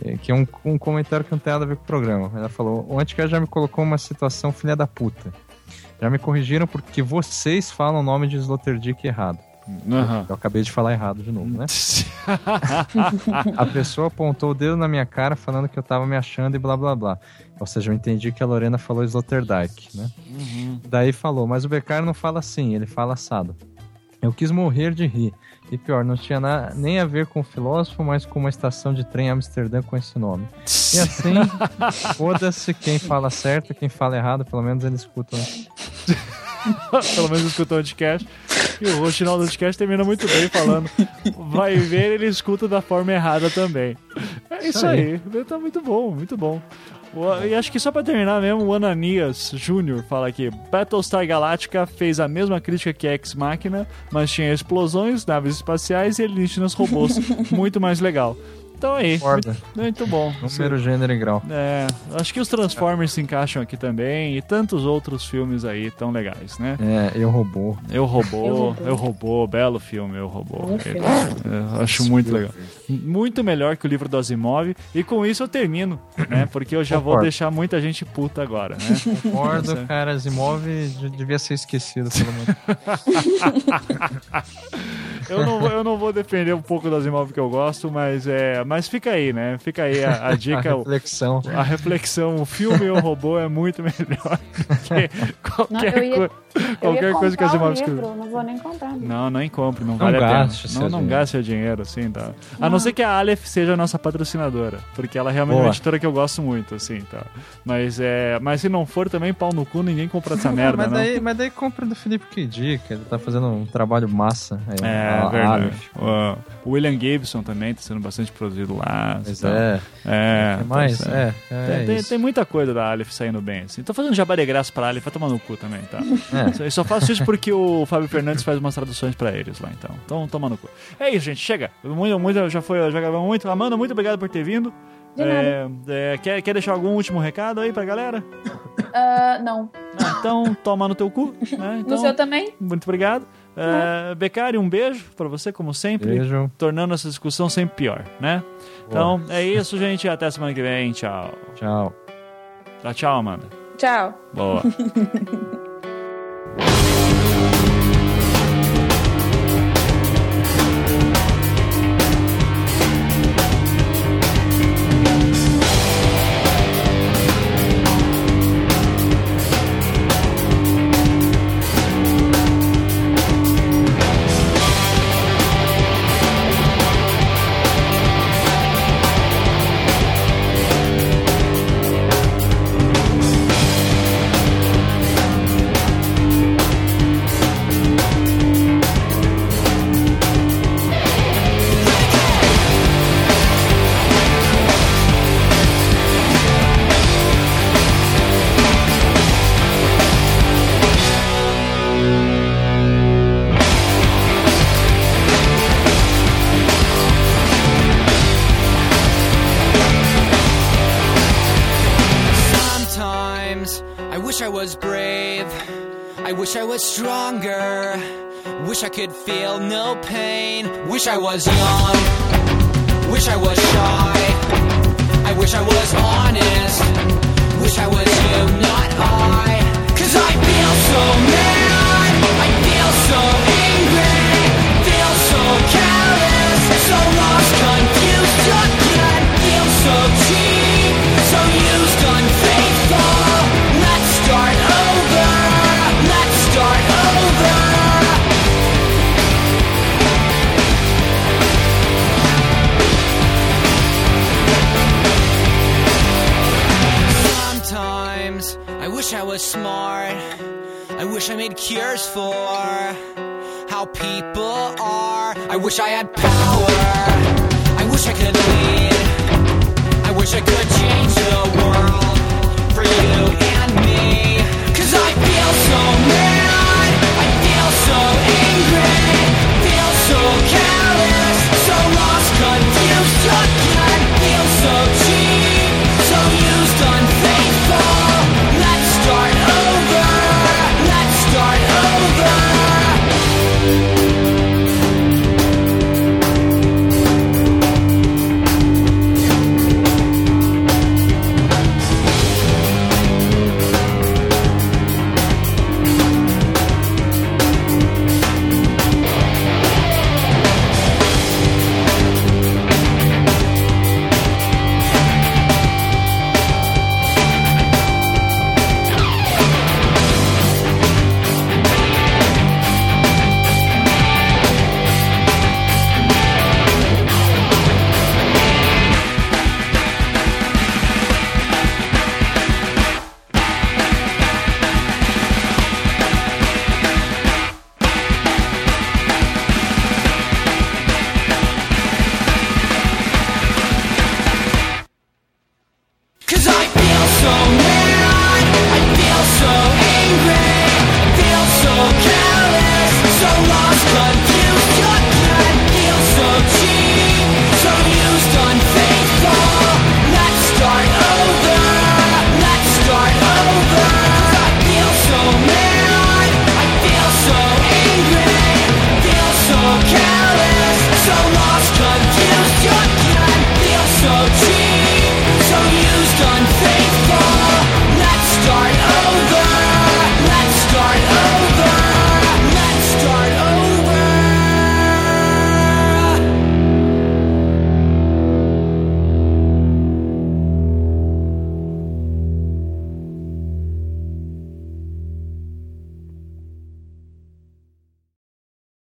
É, que é um, um comentário que não tem nada a ver com o programa. Ela falou: o Anticast já me colocou uma situação filha da puta. Já me corrigiram porque vocês falam o nome de Sloterdijk errado. Uhum. Eu acabei de falar errado de novo, né? a pessoa apontou o dedo na minha cara falando que eu tava me achando e blá blá blá. Ou seja, eu entendi que a Lorena falou Sloterdijk, né? Uhum. Daí falou, mas o Beccari não fala assim, ele fala assado. Eu quis morrer de rir. E pior, não tinha na, nem a ver com o filósofo, mas com uma estação de trem em Amsterdã com esse nome. E assim, foda-se quem fala certo, quem fala errado, pelo menos eles escutam. pelo menos escutam o podcast. E o Rochinal do podcast termina muito bem falando. Vai ver, ele escuta da forma errada também. É isso, isso aí. aí. Tá muito bom, muito bom. E acho que só pra terminar mesmo, o Ananias Jr. fala aqui: Battlestar Galactica fez a mesma crítica que Ex Machina, mas tinha explosões, naves espaciais e alienígenas robôs. Muito mais legal. Então aí, muito, muito, bom. Número, gênero e grau. É, acho que os Transformers se encaixam aqui também e tantos outros filmes aí tão legais, né? É, Eu Robô. Eu Robô, Eu Robô, belo filme, Eu Robô. É, acho muito legal. Muito melhor que o livro do Asimov e com isso eu termino, né? Porque eu já Concordo. vou deixar muita gente puta agora, né? Concordo, cara, Asimov devia ser esquecido pelo menos. eu, não, eu não vou defender um pouco do Asimov que eu gosto, mas é mas fica aí, né? Fica aí a, a dica. a reflexão. A reflexão. O filme e o robô é muito melhor que qualquer coisa. Qualquer coisa que a Asimov escreveu. Não vou nem comprar. Não, não compre, não, não vale gaste a pena. Não, não gaste seu dinheiro, assim, tá? A não ser que a Aleph seja a nossa patrocinadora, porque ela realmente Boa. é uma editora que eu gosto muito, assim, tá? Mas, é, mas se não for também, pau no cu, ninguém compra essa merda, mas não. Daí, mas daí compra do Felipe Kid, que ele tá fazendo um trabalho massa. Aí, é, a, verdade. A o William Gibson também tá sendo bastante produzido lá. Pois então, é. É. mais, então, é, é, tem, tem, tem, muita coisa da Aleph saindo bem, assim. Tô fazendo jabá de graça pra Aleph, vai tomar no cu também, tá? É. Eu só faço isso porque o Fábio Fernandes faz umas traduções pra eles lá, então. Então, toma no cu. É isso, gente, chega. Muito, muito, já foi, já gravamos muito. Amanda, muito obrigado por ter vindo. De É, é, quer, quer deixar algum último recado aí pra galera? Ah, não. Ah, então, toma no teu cu. Né? Então, no seu também? Muito obrigado. É, Becari, um beijo pra você, como sempre. Beijo. Tornando essa discussão sempre pior, né? Então, é isso, gente. Até semana que vem. Tchau. Tchau. Tchau, tchau, Amanda. Tchau. Boa. could feel no pain. Wish I was young. Wish I was shy. I wish I was honest. Wish I was you, not I. Cause I feel so mad. I feel so angry. Feel so careless. So lost, confused was smart. I wish I made cures for how people are. I wish I had power. I wish I could lead. I wish I could change the world for you and me. Cause I feel so mad. I feel so angry. Feel so careless. So lost, confused.